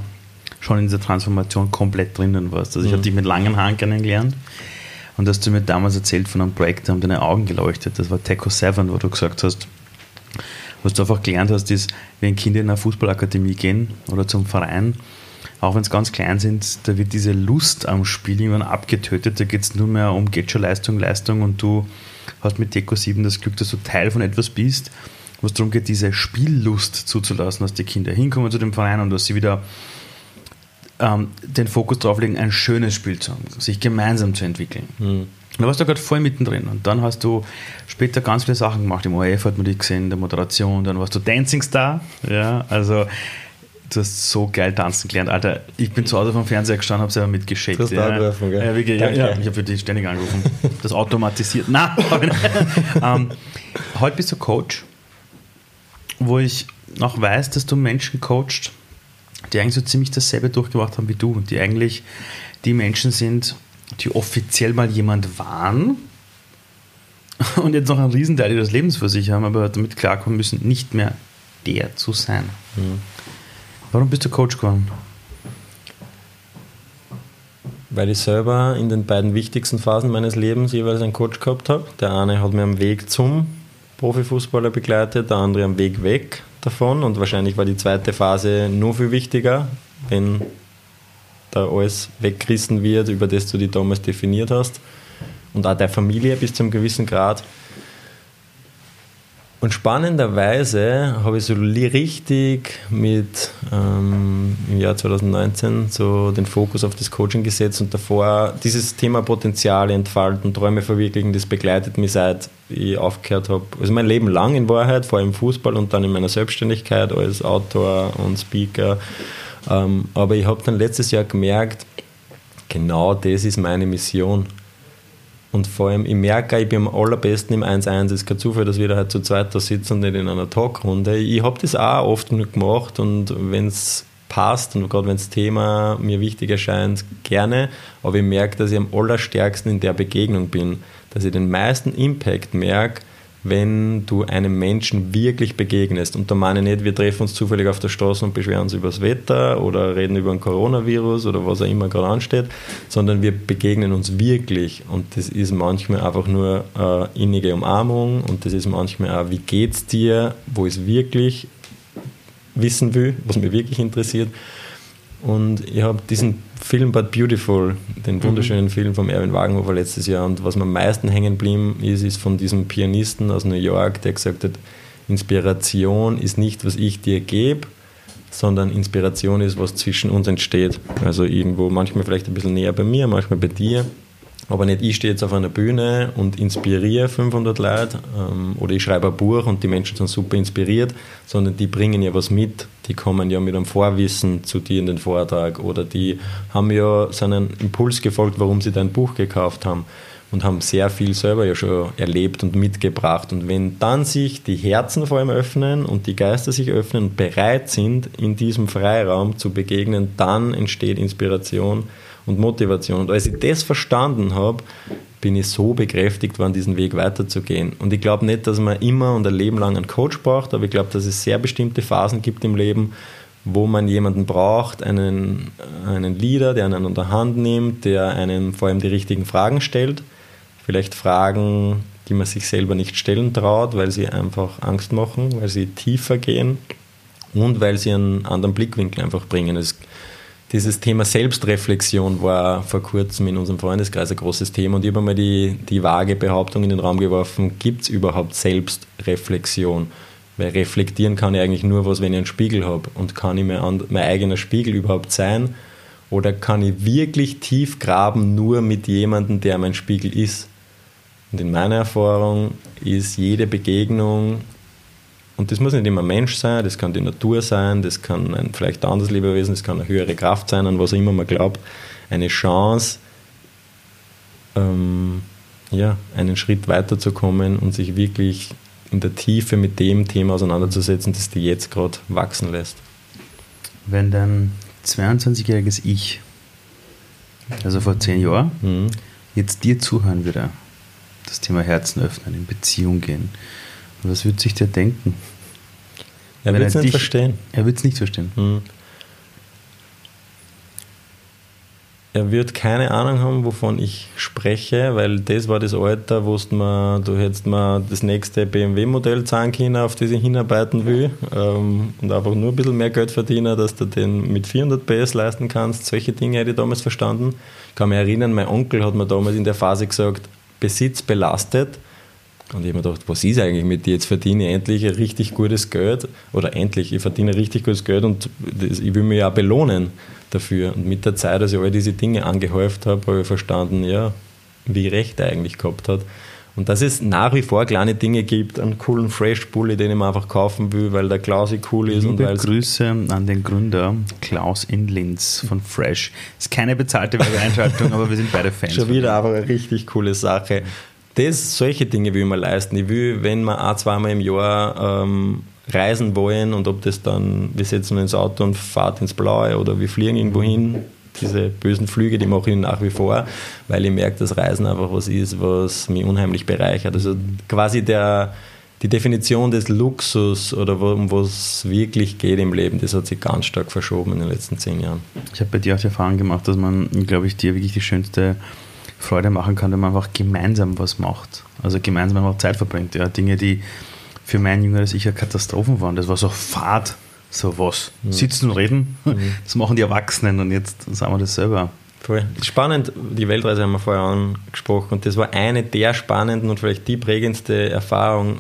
schon in dieser Transformation komplett drinnen warst. Also ich mhm. habe dich mit langen Haaren kennengelernt und hast du mir damals erzählt von einem Projekt, da haben deine Augen geleuchtet. Das war Teco 7, wo du gesagt hast, was du einfach gelernt hast, ist, wenn Kinder in eine Fußballakademie gehen oder zum Verein, auch wenn es ganz klein sind, da wird diese Lust am Spiel irgendwann abgetötet. Da geht es nur mehr um schon Leistung, und du hast mit Deco 7 das Glück, dass du Teil von etwas bist, wo es darum geht, diese Spiellust zuzulassen, dass die Kinder hinkommen zu dem Verein und dass sie wieder ähm, den Fokus darauf legen, ein schönes Spiel zu haben, sich gemeinsam zu entwickeln. Mhm. Da warst du gerade voll mittendrin. Und dann hast du später ganz viele Sachen gemacht. Im ORF hat man dich gesehen, in der Moderation. Dann warst du Dancing Star. Ja, also du hast so geil tanzen gelernt. Alter, ich bin zu Hause vom Fernseher gestanden, habe selber mitgeschickt. Du hast ja. angerufen, gell? Ja, wirklich. Ja, ja, ich habe für dich ständig angerufen. Das automatisiert. (laughs) Nein, ähm, heute bist du Coach, wo ich noch weiß, dass du Menschen coachst, die eigentlich so ziemlich dasselbe durchgemacht haben wie du. Und die eigentlich die Menschen sind, die offiziell mal jemand waren (laughs) und jetzt noch einen Riesenteil ihres Lebens für sich haben, aber damit klarkommen müssen, nicht mehr der zu sein. Mhm. Warum bist du Coach geworden? Weil ich selber in den beiden wichtigsten Phasen meines Lebens jeweils einen Coach gehabt habe. Der eine hat mir am Weg zum Profifußballer begleitet, der andere am Weg weg davon und wahrscheinlich war die zweite Phase nur viel wichtiger, wenn da alles weggerissen wird, über das du dich damals definiert hast. Und auch der Familie bis zu einem gewissen Grad. Und spannenderweise habe ich so richtig mit ähm, im Jahr 2019 so den Fokus auf das Coaching gesetzt und davor dieses Thema Potenziale entfalten, Träume verwirklichen, das begleitet mich seit ich aufgehört habe. Also mein Leben lang in Wahrheit, vor allem Fußball und dann in meiner Selbstständigkeit als Autor und Speaker aber ich habe dann letztes Jahr gemerkt, genau das ist meine Mission. Und vor allem, ich merke, ich bin am allerbesten im 1-1. Es ist kein Zufall, dass wir da halt zu zweit da sitzen und nicht in einer Talkrunde. Ich habe das auch oft gemacht und wenn es passt und gerade wenn das Thema mir wichtig erscheint, gerne. Aber ich merke, dass ich am allerstärksten in der Begegnung bin. Dass ich den meisten Impact merke, wenn du einem Menschen wirklich begegnest. Und da meine ich nicht, wir treffen uns zufällig auf der Straße und beschweren uns über das Wetter oder reden über ein Coronavirus oder was auch immer gerade ansteht, sondern wir begegnen uns wirklich. Und das ist manchmal einfach nur eine innige Umarmung und das ist manchmal auch, wie geht's dir, wo ich es wirklich wissen will, was mich wirklich interessiert. Und ich habe diesen Film But Beautiful, den mhm. wunderschönen mhm. Film von Erwin Wagenhofer letztes Jahr. Und was mir am meisten hängen geblieben ist, ist von diesem Pianisten aus New York, der gesagt hat, Inspiration ist nicht, was ich dir gebe, sondern Inspiration ist, was zwischen uns entsteht. Also irgendwo manchmal vielleicht ein bisschen näher bei mir, manchmal bei dir. Aber nicht ich stehe jetzt auf einer Bühne und inspiriere 500 Leute ähm, oder ich schreibe ein Buch und die Menschen sind super inspiriert, sondern die bringen ja was mit. Die kommen ja mit einem Vorwissen zu dir in den Vortrag oder die haben ja seinen Impuls gefolgt, warum sie dein Buch gekauft haben und haben sehr viel selber ja schon erlebt und mitgebracht. Und wenn dann sich die Herzen vor allem öffnen und die Geister sich öffnen und bereit sind, in diesem Freiraum zu begegnen, dann entsteht Inspiration und Motivation. Und als ich das verstanden habe, bin ich so bekräftigt worden, diesen Weg weiterzugehen. Und ich glaube nicht, dass man immer und ein Leben lang einen Coach braucht, aber ich glaube, dass es sehr bestimmte Phasen gibt im Leben, wo man jemanden braucht, einen, einen Leader, der einen unter Hand nimmt, der einem vor allem die richtigen Fragen stellt. Vielleicht Fragen, die man sich selber nicht stellen traut, weil sie einfach Angst machen, weil sie tiefer gehen und weil sie einen anderen Blickwinkel einfach bringen. Es dieses Thema Selbstreflexion war vor kurzem in unserem Freundeskreis ein großes Thema und ich habe einmal die, die vage Behauptung in den Raum geworfen, gibt es überhaupt Selbstreflexion? Weil reflektieren kann ich eigentlich nur was, wenn ich einen Spiegel habe und kann ich mein, mein eigener Spiegel überhaupt sein? Oder kann ich wirklich tief graben nur mit jemandem, der mein Spiegel ist? Und in meiner Erfahrung ist jede Begegnung und das muss nicht immer ein Mensch sein, das kann die Natur sein, das kann ein vielleicht ein anderes Lebewesen, das kann eine höhere Kraft sein, an was auch immer man glaubt. Eine Chance, ähm, ja, einen Schritt weiterzukommen und sich wirklich in der Tiefe mit dem Thema auseinanderzusetzen, das dir jetzt gerade wachsen lässt. Wenn dein 22-jähriges Ich, also vor zehn Jahren, mhm. jetzt dir zuhören würde, das Thema Herzen öffnen, in Beziehung gehen, was würde sich der denken? Er wird es nicht dich, verstehen. Er wird es nicht verstehen. Hm. Er wird keine Ahnung haben, wovon ich spreche, weil das war das Alter, wo du, du hättest mal das nächste BMW-Modell zahlen können, auf das ich hinarbeiten will ähm, und einfach nur ein bisschen mehr Geld verdienen, dass du den mit 400 PS leisten kannst. Solche Dinge hätte ich damals verstanden. Ich kann mich erinnern, mein Onkel hat mir damals in der Phase gesagt, Besitz belastet und ich habe mir gedacht, was ist eigentlich mit dir? Jetzt verdiene ich endlich ein richtig gutes Geld oder endlich, ich verdiene richtig gutes Geld und das, ich will mich ja belohnen dafür. Und mit der Zeit, als ich all diese Dinge angehäuft habe, habe ich verstanden, ja, wie recht er eigentlich gehabt hat. Und dass es nach wie vor kleine Dinge gibt, einen coolen Fresh-Bulli, den ich mir einfach kaufen will, weil der Klausi cool ist. Liebe und Grüße an den Gründer Klaus in Linz von Fresh. Ist keine bezahlte Werbeeinschaltung, (laughs) aber wir sind beide Fans. Schon wieder aber eine richtig coole Sache das, solche Dinge will man leisten. Ich will, wenn wir ein, zweimal im Jahr ähm, reisen wollen und ob das dann, wir setzen uns ins Auto und fahren ins Blaue oder wir fliegen irgendwo hin, diese bösen Flüge, die mache ich nach wie vor, weil ich merke, dass Reisen einfach was ist, was mich unheimlich bereichert. Also quasi der, die Definition des Luxus oder um was es wirklich geht im Leben, das hat sich ganz stark verschoben in den letzten zehn Jahren. Ich habe bei dir auch die Erfahrung gemacht, dass man, glaube ich, dir wirklich die schönste Freude machen kann, wenn man einfach gemeinsam was macht. Also gemeinsam einfach Zeit verbringt. Ja. Dinge, die für mein jüngeres Ich ja Katastrophen waren. Das war so Fahrt, so was. Mhm. Sitzen und reden, mhm. (laughs) das machen die Erwachsenen und jetzt sagen wir das selber. Voll. Spannend, die Weltreise haben wir vorher angesprochen und das war eine der spannenden und vielleicht die prägendste Erfahrung.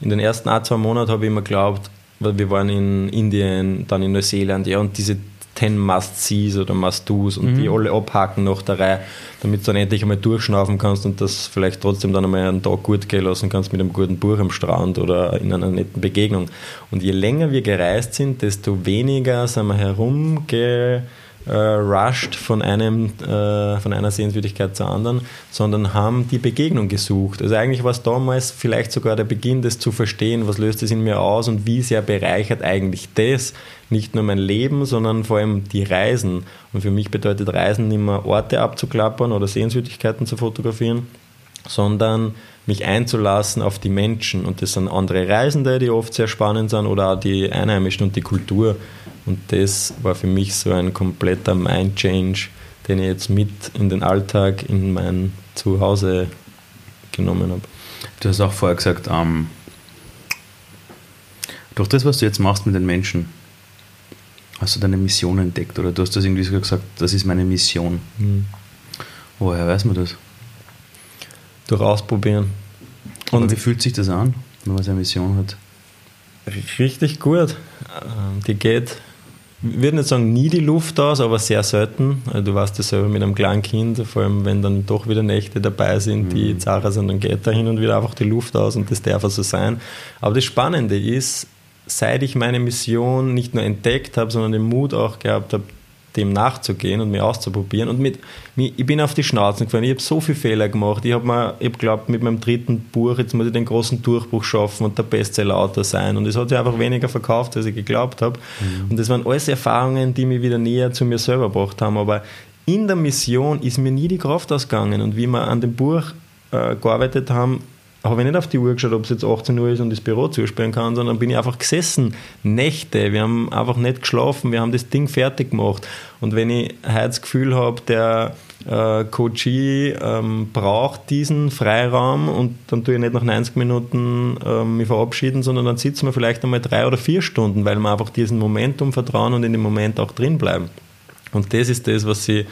In den ersten ein, zwei Monaten habe ich immer geglaubt, weil wir waren in Indien, dann in Neuseeland, ja, und diese 10 Must-Sees oder Must-Dos und mhm. die alle abhaken nach der Reihe, damit du dann endlich einmal durchschnaufen kannst und das vielleicht trotzdem dann einmal einen Tag gut gehen lassen kannst mit einem guten Buch am Strand oder in einer netten Begegnung. Und je länger wir gereist sind, desto weniger sind wir herumge äh, rushed von, einem, äh, von einer Sehenswürdigkeit zur anderen, sondern haben die Begegnung gesucht. Also eigentlich war es damals vielleicht sogar der Beginn, das zu verstehen, was löst es in mir aus und wie sehr bereichert eigentlich das nicht nur mein Leben, sondern vor allem die Reisen. Und für mich bedeutet Reisen nicht mehr Orte abzuklappern oder Sehenswürdigkeiten zu fotografieren, sondern mich einzulassen auf die Menschen. Und das sind andere Reisende, die oft sehr spannend sind, oder auch die Einheimischen und die Kultur. Und das war für mich so ein kompletter Mind-Change, den ich jetzt mit in den Alltag, in mein Zuhause genommen habe. Du hast auch vorher gesagt, ähm, durch das, was du jetzt machst mit den Menschen, hast du deine Mission entdeckt oder du hast das irgendwie so gesagt, das ist meine Mission. Mhm. Woher weiß man das? Durch Ausprobieren. Und Aber wie fühlt sich das an, wenn man seine Mission hat? Richtig gut. Ähm, die geht, ich würde nicht sagen nie die Luft aus, aber sehr selten. Also du weißt das selber mit einem kleinen Kind, vor allem wenn dann doch wieder Nächte dabei sind, die mhm. zahrer sind, dann geht da hin und wieder einfach die Luft aus und das darf so sein. Aber das Spannende ist, seit ich meine Mission nicht nur entdeckt habe, sondern den Mut auch gehabt habe, dem nachzugehen und mir auszuprobieren. Und mit, ich bin auf die Schnauze gefallen. Ich habe so viele Fehler gemacht. Ich habe ich glaube, mit meinem dritten Buch, jetzt muss ich den großen Durchbruch schaffen und der Bestseller-Autor sein. Und es hat sich einfach weniger verkauft, als ich geglaubt habe. Mhm. Und das waren alles Erfahrungen, die mich wieder näher zu mir selber gebracht haben. Aber in der Mission ist mir nie die Kraft ausgegangen. Und wie wir an dem Buch äh, gearbeitet haben, habe ich nicht auf die Uhr geschaut, ob es jetzt 18 Uhr ist und das Büro zusperren kann, sondern bin ich einfach gesessen, Nächte. Wir haben einfach nicht geschlafen, wir haben das Ding fertig gemacht. Und wenn ich heute das Gefühl habe, der äh, Coachie ähm, braucht diesen Freiraum und dann tue ich nicht nach 90 Minuten ähm, mich verabschieden, sondern dann sitzen wir vielleicht einmal drei oder vier Stunden, weil wir einfach diesem Momentum vertrauen und in dem Moment auch drin bleiben. Und das ist das, was sie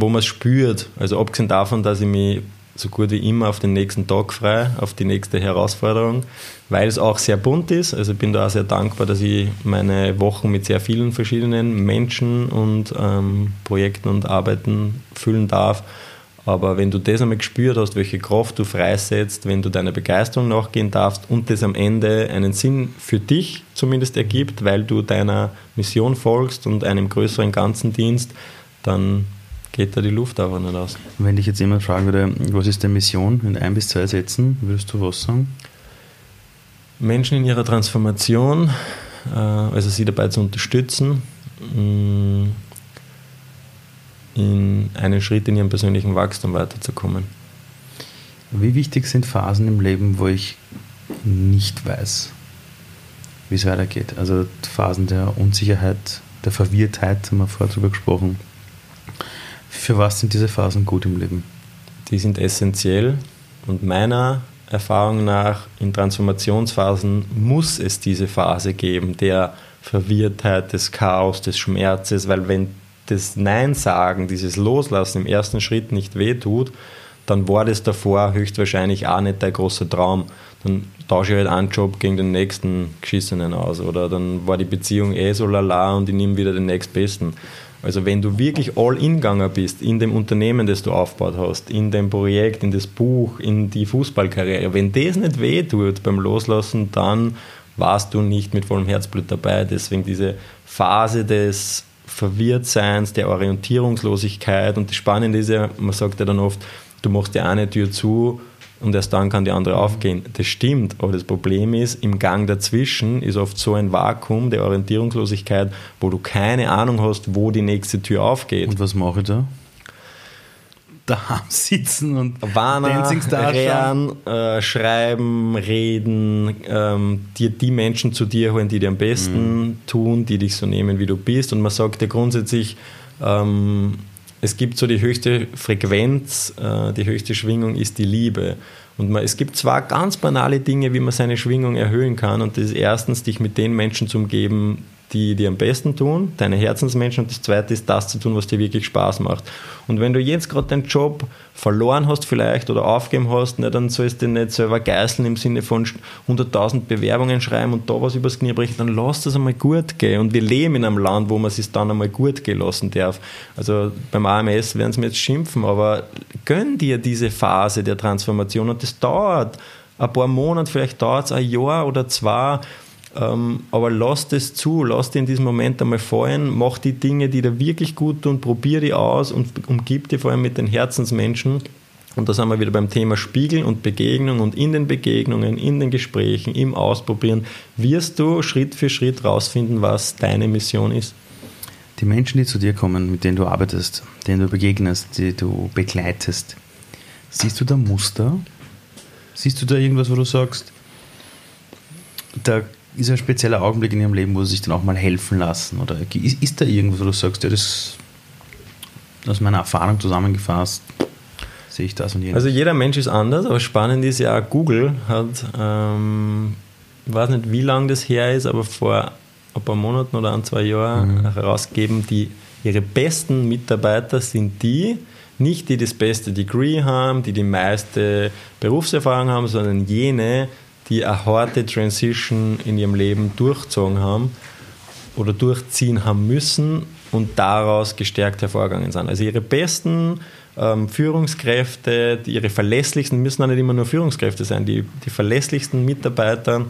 wo man es spürt. Also abgesehen davon, dass ich mich so gut wie immer auf den nächsten Tag frei, auf die nächste Herausforderung, weil es auch sehr bunt ist. Also ich bin da auch sehr dankbar, dass ich meine Wochen mit sehr vielen verschiedenen Menschen und ähm, Projekten und Arbeiten füllen darf. Aber wenn du das einmal gespürt hast, welche Kraft du freisetzt, wenn du deiner Begeisterung nachgehen darfst und das am Ende einen Sinn für dich zumindest ergibt, weil du deiner Mission folgst und einem größeren Ganzen dienst, dann geht da die Luft einfach nicht aus. Wenn dich jetzt jemand fragen würde, was ist deine Mission in ein bis zwei Sätzen, würdest du was sagen? Menschen in ihrer Transformation, äh, also sie dabei zu unterstützen, mm, in einen Schritt in ihrem persönlichen Wachstum weiterzukommen. Wie wichtig sind Phasen im Leben, wo ich nicht weiß, wie es weitergeht? Also Phasen der Unsicherheit, der Verwirrtheit, haben wir vorher darüber gesprochen. Für was sind diese Phasen gut im Leben? Die sind essentiell und meiner Erfahrung nach in Transformationsphasen muss es diese Phase geben, der Verwirrtheit, des Chaos, des Schmerzes, weil wenn das Nein sagen, dieses Loslassen im ersten Schritt nicht wehtut, dann war das davor höchstwahrscheinlich auch nicht der große Traum. Dann tausche ich halt einen Job gegen den nächsten Geschissenen aus oder dann war die Beziehung eh so lala und ich nehme wieder den nächstbesten. Also wenn du wirklich all in gegangen bist in dem Unternehmen, das du aufgebaut hast, in dem Projekt, in das Buch, in die Fußballkarriere, wenn das nicht weh tut beim Loslassen, dann warst du nicht mit vollem Herzblut dabei. Deswegen diese Phase des Verwirrtseins, der Orientierungslosigkeit und das Spannende ist ja, man sagt ja dann oft, du machst die eine Tür zu und erst dann kann die andere aufgehen. Das stimmt, aber das Problem ist, im Gang dazwischen ist oft so ein Vakuum der Orientierungslosigkeit, wo du keine Ahnung hast, wo die nächste Tür aufgeht. Und was mache ich da? Daheim sitzen und Warner, rehren, äh, schreiben, reden, ähm, dir die Menschen zu dir holen, die dir am besten mhm. tun, die dich so nehmen, wie du bist. Und man sagt dir grundsätzlich, ähm, es gibt so die höchste Frequenz, äh, die höchste Schwingung ist die Liebe. Und es gibt zwar ganz banale Dinge, wie man seine Schwingung erhöhen kann. Und das ist erstens, dich mit den Menschen zu umgeben, die dir am besten tun, deine Herzensmenschen. Und das zweite ist, das zu tun, was dir wirklich Spaß macht. Und wenn du jetzt gerade deinen Job verloren hast vielleicht oder aufgeben hast, ne, dann sollst du nicht selber geißeln im Sinne von 100.000 Bewerbungen schreiben und da was übers Knie brechen, dann lass das einmal gut gehen. Und wir leben in einem Land, wo man es dann einmal gut gehen lassen darf. Also beim AMS werden sie mir jetzt schimpfen, aber gönn dir diese Phase der Transformation und das dauert ein paar Monate, vielleicht dauert es ein Jahr oder zwei ähm, aber lass das zu, lass dir in diesem Moment einmal fallen, mach die Dinge, die dir wirklich gut tun, probier die aus und umgib dich vor allem mit den Herzensmenschen. Und da sind wir wieder beim Thema Spiegel und Begegnung und in den Begegnungen, in den Gesprächen, im Ausprobieren wirst du Schritt für Schritt rausfinden, was deine Mission ist. Die Menschen, die zu dir kommen, mit denen du arbeitest, denen du begegnest, die du begleitest, Siehst du da Muster? Siehst du da irgendwas, wo du sagst, da ist ein spezieller Augenblick in ihrem Leben, wo sie sich dann auch mal helfen lassen? Oder ist, ist da irgendwas, wo du sagst, ja, das aus meiner Erfahrung zusammengefasst, sehe ich das und jenes? Also jeder Mensch ist anders, aber spannend ist ja, Google hat, ähm, ich weiß nicht, wie lange das her ist, aber vor ein paar Monaten oder ein, zwei Jahren mhm. herausgegeben, die ihre besten Mitarbeiter sind die, nicht die das beste Degree haben, die die meiste Berufserfahrung haben, sondern jene, die eine harte Transition in ihrem Leben durchzogen haben oder durchziehen haben müssen und daraus gestärkt hervorgegangen sind. Also ihre besten ähm, Führungskräfte, ihre verlässlichsten, müssen auch nicht immer nur Führungskräfte sein, die, die verlässlichsten Mitarbeiter,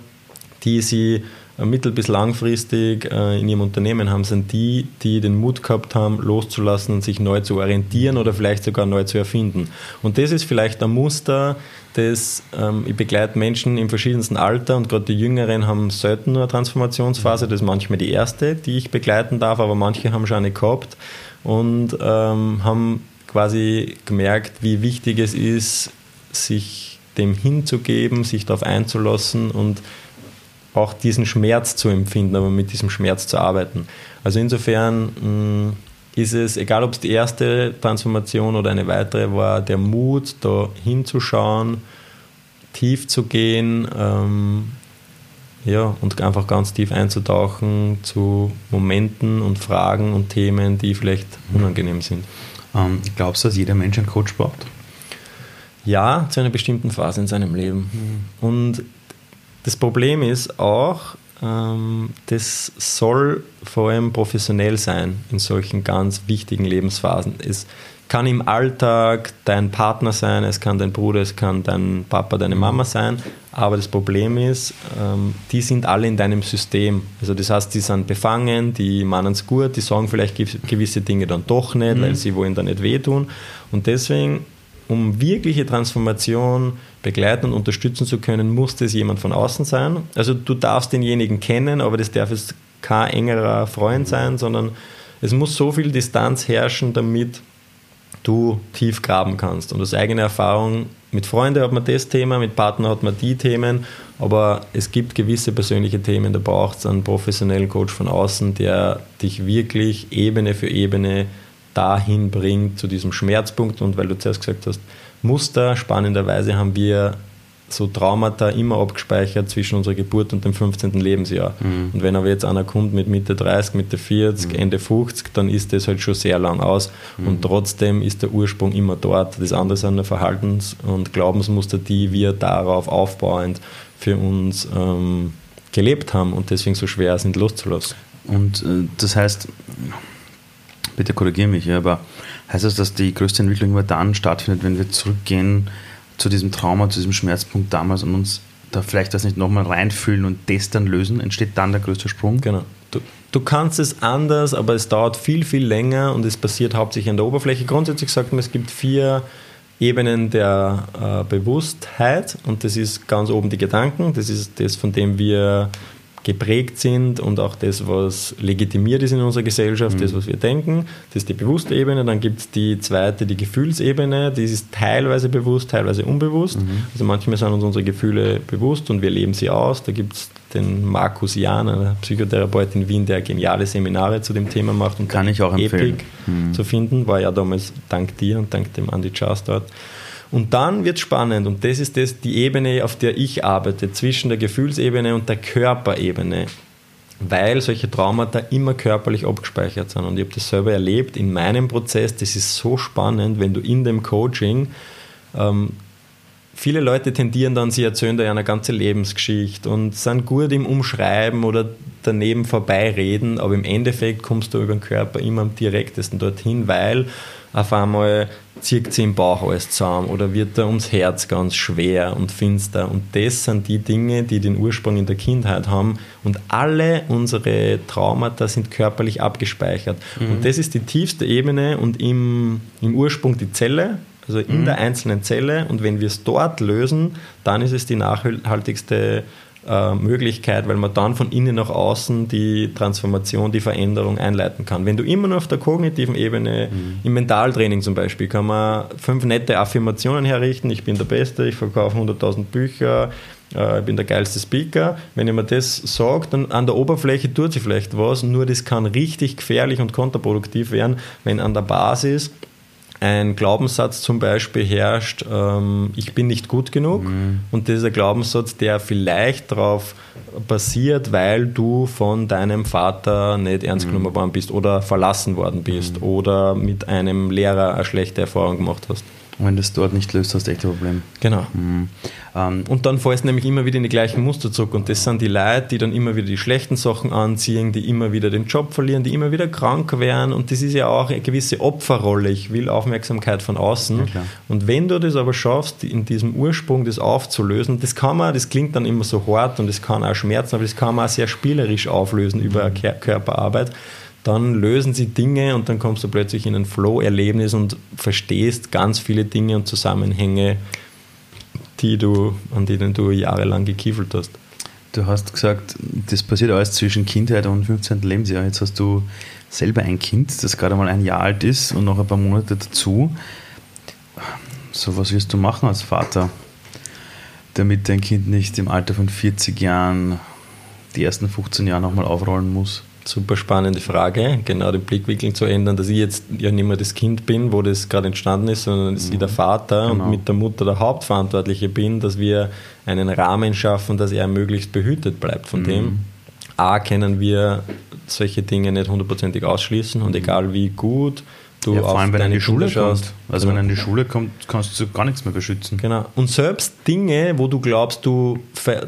die sie äh, mittel- bis langfristig äh, in ihrem Unternehmen haben, sind die, die den Mut gehabt haben, loszulassen sich neu zu orientieren oder vielleicht sogar neu zu erfinden. Und das ist vielleicht ein Muster, das ähm, ich begleite Menschen im verschiedensten Alter und gerade die Jüngeren haben selten nur eine Transformationsphase. Das ist manchmal die erste, die ich begleiten darf, aber manche haben schon eine gehabt und ähm, haben quasi gemerkt, wie wichtig es ist, sich dem hinzugeben, sich darauf einzulassen und auch diesen Schmerz zu empfinden, aber mit diesem Schmerz zu arbeiten. Also insofern mh, mm, ist es, egal ob es die erste Transformation oder eine weitere war, der Mut, da hinzuschauen, tief zu gehen ähm, ja, und einfach ganz tief einzutauchen zu Momenten und Fragen und Themen, die vielleicht unangenehm sind. Ähm, glaubst du, dass jeder Mensch einen Coach braucht? Ja, zu einer bestimmten Phase in seinem Leben. Mhm. Und das Problem ist auch, das soll vor allem professionell sein in solchen ganz wichtigen Lebensphasen. Es kann im Alltag dein Partner sein, es kann dein Bruder, es kann dein Papa, deine Mama sein, aber das Problem ist, ähm, die sind alle in deinem System. Also das heißt, die sind befangen, die meinen es gut, die sagen vielleicht gewisse Dinge dann doch nicht, mhm. weil sie wollen da nicht wehtun. Und deswegen um wirkliche Transformation begleiten und unterstützen zu können, muss das jemand von außen sein. Also du darfst denjenigen kennen, aber das darf jetzt kein engerer Freund sein, sondern es muss so viel Distanz herrschen, damit du tief graben kannst. Und aus eigener Erfahrung, mit Freunden hat man das Thema, mit Partnern hat man die Themen, aber es gibt gewisse persönliche Themen, da braucht es einen professionellen Coach von außen, der dich wirklich Ebene für Ebene dahin bringt, zu diesem Schmerzpunkt. Und weil du zuerst gesagt hast, Muster, spannenderweise haben wir so Traumata immer abgespeichert zwischen unserer Geburt und dem 15. Lebensjahr. Mhm. Und wenn aber jetzt einer kommt mit Mitte 30, Mitte 40, mhm. Ende 50, dann ist das halt schon sehr lang aus. Mhm. Und trotzdem ist der Ursprung immer dort. Das andere sind Verhaltens- und Glaubensmuster, die wir darauf aufbauend für uns ähm, gelebt haben und deswegen so schwer sind loszulassen. Und äh, das heißt, bitte korrigiere mich, aber heißt das, dass die größte Entwicklung immer dann stattfindet, wenn wir zurückgehen zu diesem Trauma, zu diesem Schmerzpunkt damals und uns da vielleicht das nicht nochmal reinfühlen und das dann lösen, entsteht dann der größte Sprung? Genau. Du, du kannst es anders, aber es dauert viel, viel länger und es passiert hauptsächlich an der Oberfläche. Grundsätzlich sagt man, es gibt vier Ebenen der äh, Bewusstheit und das ist ganz oben die Gedanken, das ist das, von dem wir geprägt sind und auch das, was legitimiert ist in unserer Gesellschaft, mhm. das, was wir denken. Das ist die bewusste Ebene. Dann gibt es die zweite, die Gefühlsebene. Die ist teilweise bewusst, teilweise unbewusst. Mhm. Also manchmal sind uns unsere Gefühle bewusst und wir leben sie aus. Da gibt es den Markus Jahn, ein Psychotherapeut in Wien, der geniale Seminare zu dem Thema macht und kann ich auch empfehlen. Epic mhm. zu finden. War ja damals dank dir und dank dem Andy Charles dort. Und dann wird es spannend. Und das ist das, die Ebene, auf der ich arbeite, zwischen der Gefühlsebene und der Körperebene, weil solche Traumata immer körperlich abgespeichert sind. Und ich habe das selber erlebt in meinem Prozess, das ist so spannend, wenn du in dem Coaching ähm, viele Leute tendieren dann, sie erzählen da ja eine ganze Lebensgeschichte und sind gut im Umschreiben oder daneben vorbeireden, aber im Endeffekt kommst du über den Körper immer am direktesten dorthin, weil auf einmal zieht sie im Bauch alles zusammen oder wird da ums Herz ganz schwer und finster. Und das sind die Dinge, die den Ursprung in der Kindheit haben. Und alle unsere Traumata sind körperlich abgespeichert. Mhm. Und das ist die tiefste Ebene und im, im Ursprung die Zelle, also in mhm. der einzelnen Zelle. Und wenn wir es dort lösen, dann ist es die nachhaltigste äh, Möglichkeit, weil man dann von innen nach außen die Transformation, die Veränderung einleiten kann. Wenn du immer nur auf der kognitiven Ebene, mhm. im Mentaltraining zum Beispiel, kann man fünf nette Affirmationen herrichten, ich bin der Beste, ich verkaufe 100.000 Bücher, äh, ich bin der geilste Speaker. Wenn mir das sage, dann an der Oberfläche tut sich vielleicht was, nur das kann richtig gefährlich und kontraproduktiv werden, wenn an der Basis ein Glaubenssatz zum Beispiel herrscht, ähm, ich bin nicht gut genug. Mhm. Und dieser Glaubenssatz, der vielleicht darauf basiert, weil du von deinem Vater nicht ernst mhm. genommen worden bist oder verlassen worden bist mhm. oder mit einem Lehrer eine schlechte Erfahrung gemacht hast. Und wenn du das dort nicht löst, hast du echt ein Problem. Genau. Mhm. Ähm, und dann fällst du nämlich immer wieder in die gleichen Muster zurück. Und das sind die Leute, die dann immer wieder die schlechten Sachen anziehen, die immer wieder den Job verlieren, die immer wieder krank werden. Und das ist ja auch eine gewisse Opferrolle. Ich will Aufmerksamkeit von außen. Ja, und wenn du das aber schaffst, in diesem Ursprung das aufzulösen, das kann man, das klingt dann immer so hart und das kann auch schmerzen, aber das kann man auch sehr spielerisch auflösen über mhm. Körperarbeit dann lösen sie Dinge und dann kommst du plötzlich in ein Flow-Erlebnis und verstehst ganz viele Dinge und Zusammenhänge, die du, an denen du jahrelang gekiefelt hast. Du hast gesagt, das passiert alles zwischen Kindheit und 15. Lebensjahr. Jetzt hast du selber ein Kind, das gerade mal ein Jahr alt ist und noch ein paar Monate dazu. So, was wirst du machen als Vater, damit dein Kind nicht im Alter von 40 Jahren die ersten 15 Jahre nochmal aufrollen muss? Super spannende Frage, genau den Blickwinkel zu ändern, dass ich jetzt ja nicht mehr das Kind bin, wo das gerade entstanden ist, sondern dass mhm. ich der Vater genau. und mit der Mutter der Hauptverantwortliche bin, dass wir einen Rahmen schaffen, dass er möglichst behütet bleibt von mhm. dem. A, können wir solche Dinge nicht hundertprozentig ausschließen und mhm. egal wie gut du ja, vor allem, wenn er in die Schule schaust. Also wenn er in die Schule kommt, kannst du gar nichts mehr beschützen. Genau. Und selbst Dinge, wo du glaubst, du,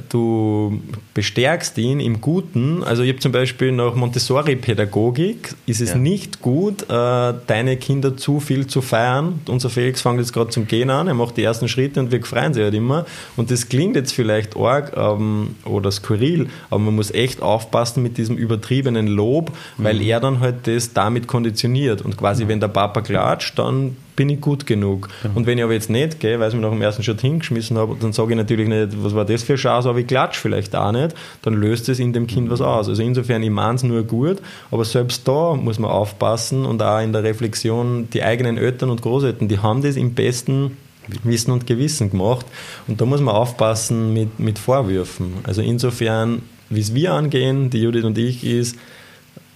du bestärkst ihn im Guten, also ich habe zum Beispiel nach Montessori-Pädagogik, ist es ja. nicht gut, äh, deine Kinder zu viel zu feiern. Unser Felix fängt jetzt gerade zum Gehen an, er macht die ersten Schritte und wir freuen sich halt immer. Und das klingt jetzt vielleicht arg ähm, oder skurril, aber man muss echt aufpassen mit diesem übertriebenen Lob, weil mhm. er dann halt das damit konditioniert. Und quasi, mhm. wenn der Papa klatscht, dann bin ich gut genug. Genau. Und wenn ich aber jetzt nicht gehe, weil ich mich nach dem ersten Schritt hingeschmissen habe, dann sage ich natürlich nicht, was war das für eine Chance, aber ich klatsche vielleicht auch nicht, dann löst es in dem Kind was aus. Also insofern, ich meine es nur gut, aber selbst da muss man aufpassen und auch in der Reflexion, die eigenen Eltern und Großeltern, die haben das im besten Wissen und Gewissen gemacht. Und da muss man aufpassen mit, mit Vorwürfen. Also insofern, wie es wir angehen, die Judith und ich, ist,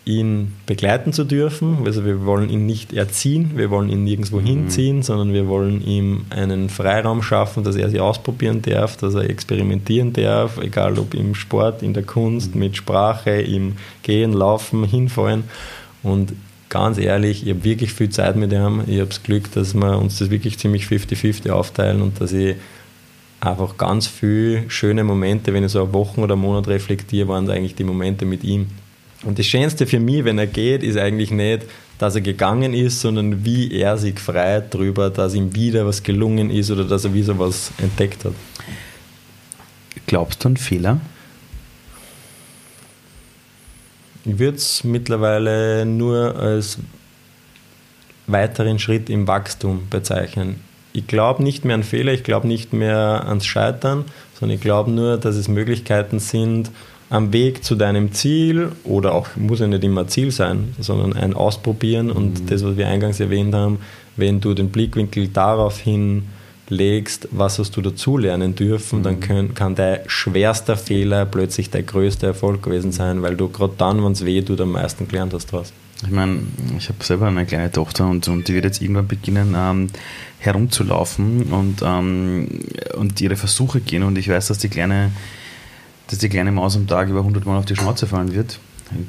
ihn begleiten zu dürfen. Also wir wollen ihn nicht erziehen, wir wollen ihn nirgendwo mhm. hinziehen, sondern wir wollen ihm einen Freiraum schaffen, dass er sich ausprobieren darf, dass er experimentieren darf, egal ob im Sport, in der Kunst, mhm. mit Sprache, im Gehen, Laufen, Hinfallen. Und ganz ehrlich, ich habe wirklich viel Zeit mit ihm. Ich habe das Glück, dass wir uns das wirklich ziemlich 50-50 aufteilen und dass ich einfach ganz viele schöne Momente, wenn ich so eine Woche oder einen Monat reflektiere, waren eigentlich die Momente mit ihm. Und das Schönste für mich, wenn er geht, ist eigentlich nicht, dass er gegangen ist, sondern wie er sich freut darüber, dass ihm wieder was gelungen ist oder dass er wieder was entdeckt hat. Glaubst du an Fehler? Ich würde es mittlerweile nur als weiteren Schritt im Wachstum bezeichnen. Ich glaube nicht mehr an Fehler, ich glaube nicht mehr ans Scheitern, sondern ich glaube nur, dass es Möglichkeiten sind, am Weg zu deinem Ziel oder auch muss ja nicht immer Ziel sein, sondern ein Ausprobieren und mhm. das, was wir eingangs erwähnt haben, wenn du den Blickwinkel darauf hin legst, was hast du dazulernen dürfen, mhm. dann können, kann dein schwerster Fehler plötzlich der größte Erfolg gewesen sein, weil du gerade dann, wenn es weh tut, am meisten gelernt hast daraus. Ich meine, ich habe selber eine kleine Tochter und, und die wird jetzt irgendwann beginnen ähm, herumzulaufen und, ähm, und ihre Versuche gehen und ich weiß, dass die kleine dass die kleine Maus am Tag über 100 Mal auf die Schnauze fallen wird.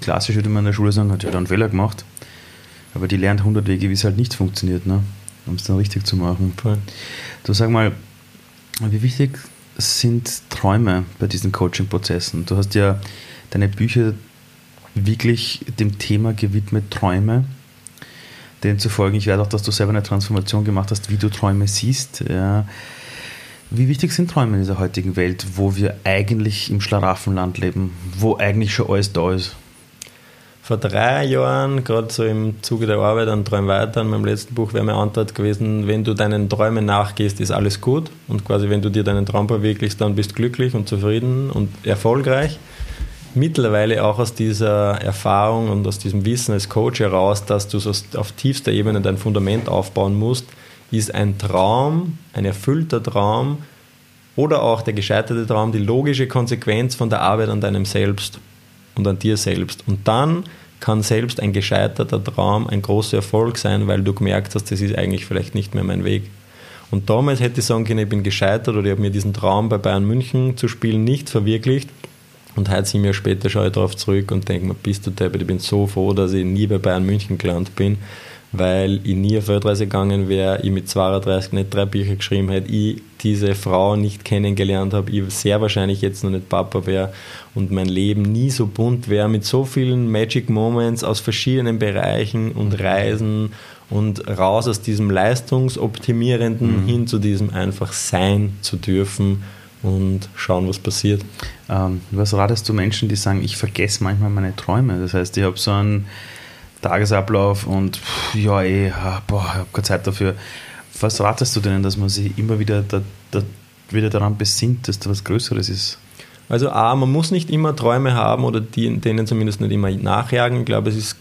Klassisch würde man in der Schule sagen, hat ja da einen Fehler gemacht. Aber die lernt 100 Wege, wie es halt nicht funktioniert, ne? um es dann richtig zu machen. Voll. Du sag mal, wie wichtig sind Träume bei diesen Coaching-Prozessen? Du hast ja deine Bücher wirklich dem Thema gewidmet, Träume. Demzufolge, ich werde auch, dass du selber eine Transformation gemacht hast, wie du Träume siehst. Ja. Wie wichtig sind Träume in dieser heutigen Welt, wo wir eigentlich im Schlaraffenland leben, wo eigentlich schon alles da ist? vor drei Jahren, gerade so im Zuge der Arbeit an Träum weiter, an meinem letzten Buch, wäre meine Antwort gewesen, wenn du deinen Träumen nachgehst, ist alles gut. Und quasi, wenn du dir deinen Traum verwirklichst, dann bist du glücklich und zufrieden und erfolgreich. Mittlerweile auch aus dieser Erfahrung und aus diesem Wissen als Coach heraus, dass du so auf tiefster Ebene dein Fundament aufbauen musst, ist ein Traum, ein erfüllter Traum oder auch der gescheiterte Traum die logische Konsequenz von der Arbeit an deinem Selbst und an dir selbst. Und dann kann selbst ein gescheiterter Traum ein großer Erfolg sein, weil du gemerkt hast, das ist eigentlich vielleicht nicht mehr mein Weg. Und damals hätte ich sagen können, ich bin gescheitert oder ich habe mir diesen Traum bei Bayern München zu spielen nicht verwirklicht. Und heute sieben Jahre später schaue ich darauf zurück und denke mir, bist du deppert, ich bin so froh, dass ich nie bei Bayern München gelandet bin, weil ich nie auf Weltreise gegangen wäre, ich mit 32 nicht drei Bücher geschrieben hätte, ich diese Frau nicht kennengelernt habe, ich sehr wahrscheinlich jetzt noch nicht Papa wäre und mein Leben nie so bunt wäre mit so vielen Magic Moments aus verschiedenen Bereichen und Reisen und raus aus diesem leistungsoptimierenden mhm. hin zu diesem einfach sein zu dürfen und schauen, was passiert. Ähm, was ratest du Menschen, die sagen, ich vergesse manchmal meine Träume? Das heißt, ich habe so einen Tagesablauf und pff, ja, eh, ich habe keine Zeit dafür. Was ratest du denen, dass man sich immer wieder, da, da, wieder daran besinnt, dass da was Größeres ist? Also A, man muss nicht immer Träume haben oder die, denen zumindest nicht immer nachjagen. Ich glaube, es ist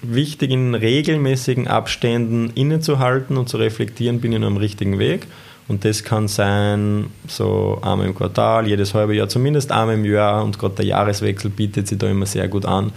wichtig, in regelmäßigen Abständen innezuhalten und zu reflektieren, bin ich noch am richtigen Weg. Und das kann sein, so einmal im Quartal, jedes halbe Jahr, zumindest einmal im Jahr. Und gerade der Jahreswechsel bietet sich da immer sehr gut an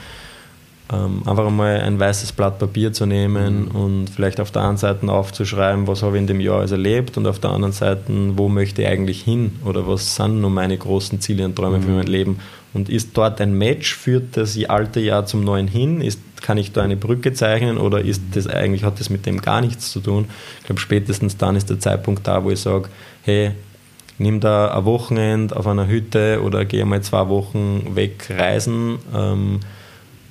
ähm, einfach einmal ein weißes Blatt Papier zu nehmen mhm. und vielleicht auf der einen Seite aufzuschreiben, was habe ich in dem Jahr also erlebt und auf der anderen Seite, wo möchte ich eigentlich hin oder was sind nun meine großen Ziele und Träume mhm. für mein Leben und ist dort ein Match, führt das alte Jahr zum neuen hin, ist, kann ich da eine Brücke zeichnen oder ist das eigentlich, hat das mit dem gar nichts zu tun? Ich glaube, spätestens dann ist der Zeitpunkt da, wo ich sage, hey, nimm da ein Wochenende auf einer Hütte oder gehe mal zwei Wochen weg reisen, ähm,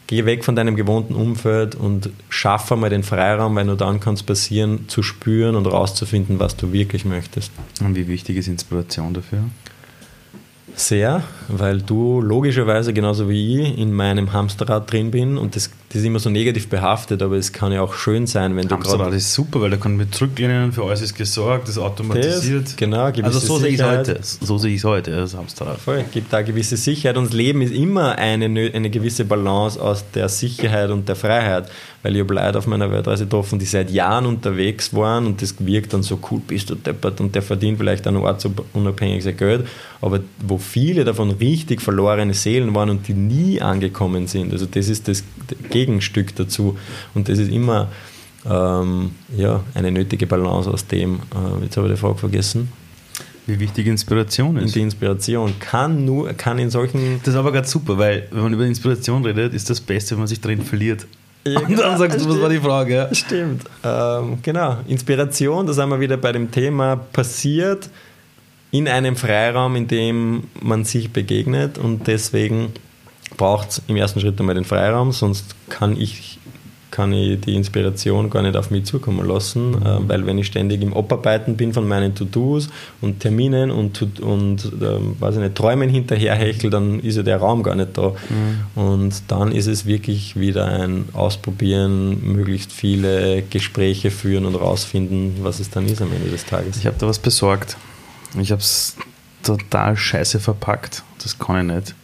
Geh weg von deinem gewohnten Umfeld und schaffe mal den Freiraum, weil nur dann kann es passieren, zu spüren und rauszufinden, was du wirklich möchtest. Und wie wichtig ist Inspiration dafür? Sehr, weil du logischerweise genauso wie ich in meinem Hamsterrad drin bin und das, das ist immer so negativ behaftet, aber es kann ja auch schön sein, wenn du Hamsterrad ist super, weil da kann man zurücklehnen, für alles ist gesorgt, das automatisiert. Das, genau, also so sehe ich es heute. So sehe ich es heute, das Hamsterrad. Voll, gibt da gewisse Sicherheit und das Leben ist immer eine, eine gewisse Balance aus der Sicherheit und der Freiheit weil ich habe Leute auf meiner Weltreise getroffen, die seit Jahren unterwegs waren und das wirkt dann so cool, bist du deppert und der verdient vielleicht dann unabhängig sein Geld, aber wo viele davon richtig verlorene Seelen waren und die nie angekommen sind. Also das ist das Gegenstück dazu und das ist immer ähm, ja, eine nötige Balance aus dem. Äh, jetzt habe ich die Frage vergessen. Wie wichtig Inspiration ist. Und die Inspiration kann nur, kann in solchen. Das ist aber gerade super, weil wenn man über Inspiration redet, ist das Beste, wenn man sich drin verliert. Ja, (laughs) und dann sagst du, was war die Frage? Ja? (laughs) Stimmt. Ähm, genau. Inspiration, da sind wir wieder bei dem Thema, passiert in einem Freiraum, in dem man sich begegnet und deswegen braucht es im ersten Schritt einmal den Freiraum, sonst kann ich kann ich die Inspiration gar nicht auf mich zukommen lassen, äh, weil wenn ich ständig im Abarbeiten bin von meinen To-Dos und Terminen und, und äh, weiß ich nicht, Träumen hinterherhechel, dann ist ja der Raum gar nicht da. Mhm. Und dann ist es wirklich wieder ein Ausprobieren, möglichst viele Gespräche führen und rausfinden, was es dann ist am Ende des Tages. Ich habe da was besorgt. Ich habe es total scheiße verpackt. Das kann ich nicht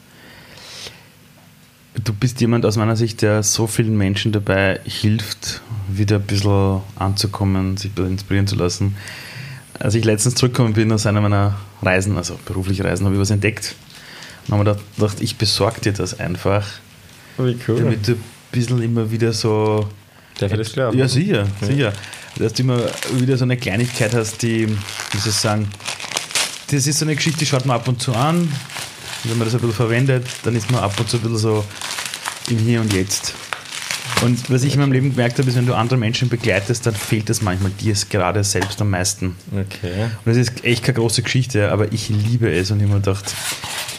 du bist jemand aus meiner Sicht, der so vielen Menschen dabei hilft, wieder ein bisschen anzukommen, sich ein bisschen inspirieren zu lassen. Als ich letztens zurückgekommen bin aus einer meiner Reisen, also berufliche Reisen, habe ich was entdeckt. Und habe mir gedacht, ich besorge dir das einfach. Wie cool. Damit du ein bisschen immer wieder so. Darf ich das glauben? Ja, sicher, ja. sicher. Dass du immer wieder so eine Kleinigkeit hast, die, wie soll ich sagen, das ist so eine Geschichte, die schaut man ab und zu an, wenn man das ein bisschen verwendet, dann ist man ab und zu ein bisschen so im Hier und Jetzt. Und was ich in meinem Leben gemerkt habe, ist, wenn du andere Menschen begleitest, dann fehlt es manchmal dir gerade selbst am meisten. Okay. Und das ist echt keine große Geschichte, aber ich liebe es und ich habe mir gedacht,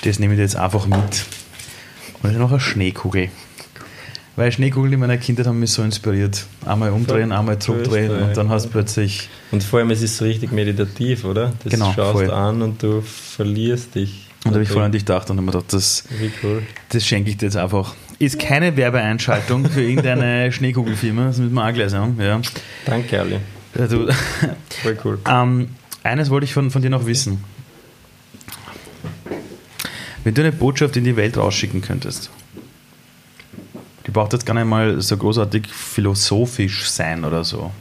das nehme ich jetzt einfach mit. Und dann noch eine Schneekugel. Weil Schneekugeln in meiner Kindheit haben mich so inspiriert. Einmal umdrehen, einmal zurückdrehen und dann hast du plötzlich. Und vor allem, es ist so richtig meditativ, oder? Das genau, schaust voll. an und du verlierst dich Und da habe ich voll an dich gedacht und habe mir gedacht, das, cool. das schenke ich dir jetzt einfach. Ist keine Werbeeinschaltung für irgendeine Schneekugelfirma, das müssen wir auch gleich sagen. Ja. Danke, Ali. Du. Voll cool. (laughs) Ähm, eines wollte ich von, von dir noch wissen. Wenn du eine Botschaft in die Welt rausschicken könntest, die braucht jetzt gar nicht mal so großartig philosophisch sein oder so.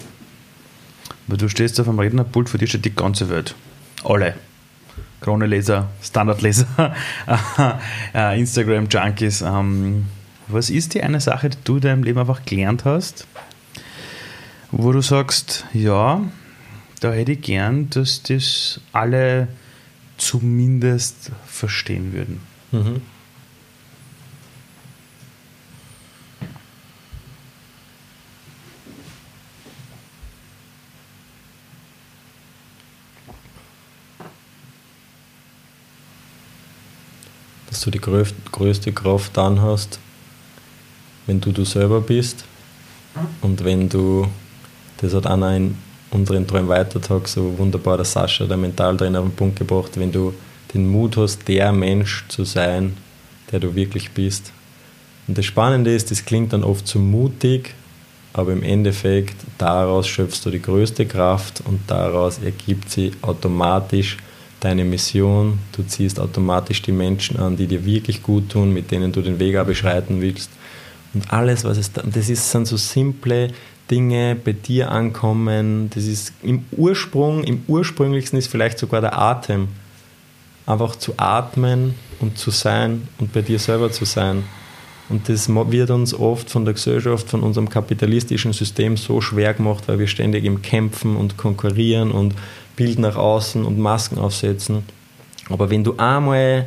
Aber du stehst auf einem Rednerpult, vor dir steht die ganze Welt. Alle. Kroneleser, Standardleser, (laughs) äh, Instagram-Junkies. Ähm, was ist die eine Sache, die du in deinem Leben einfach gelernt hast, wo du sagst, ja, da hätte ich gern, dass das alle zumindest verstehen würden. Mhm. Dass du die größte Kraft dann hast, wenn du du selber bist und wenn du, das hat einer in unseren Träumen Weitertag so wunderbar der Sascha, der Mentaltrainer, auf den Punkt gebracht, wenn du den Mut hast, der Mensch zu sein, der du wirklich bist. Und das Spannende ist, das klingt dann oft zu mutig, aber im Endeffekt daraus schöpfst du die größte Kraft und daraus ergibt sie automatisch deine Mission. Du ziehst automatisch die Menschen an, die dir wirklich gut tun, mit denen du den Weg beschreiten willst. Und alles, was es da, das ist, sind so simple Dinge bei dir ankommen. Das ist im Ursprung, im ursprünglichsten ist vielleicht sogar der Atem. Einfach zu atmen und zu sein und bei dir selber zu sein. Und das wird uns oft von der Gesellschaft, von unserem kapitalistischen System so schwer gemacht, weil wir ständig im Kämpfen und konkurrieren und Bild nach außen und Masken aufsetzen. Aber wenn du einmal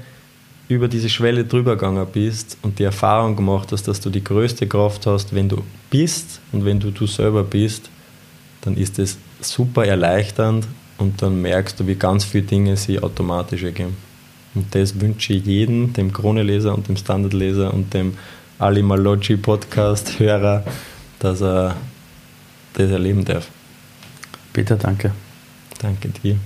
über diese Schwelle drüber gegangen bist und die Erfahrung gemacht hast, dass du die größte Kraft hast, wenn du bist und wenn du du selber bist, dann ist es super erleichternd und dann merkst du, wie ganz viele Dinge sich automatisch ergeben. Und das wünsche ich jedem, dem Kroneleser und dem Standardleser und dem Ali Maloggi Podcast-Hörer, dass er das erleben darf. Peter, danke. Danke dir.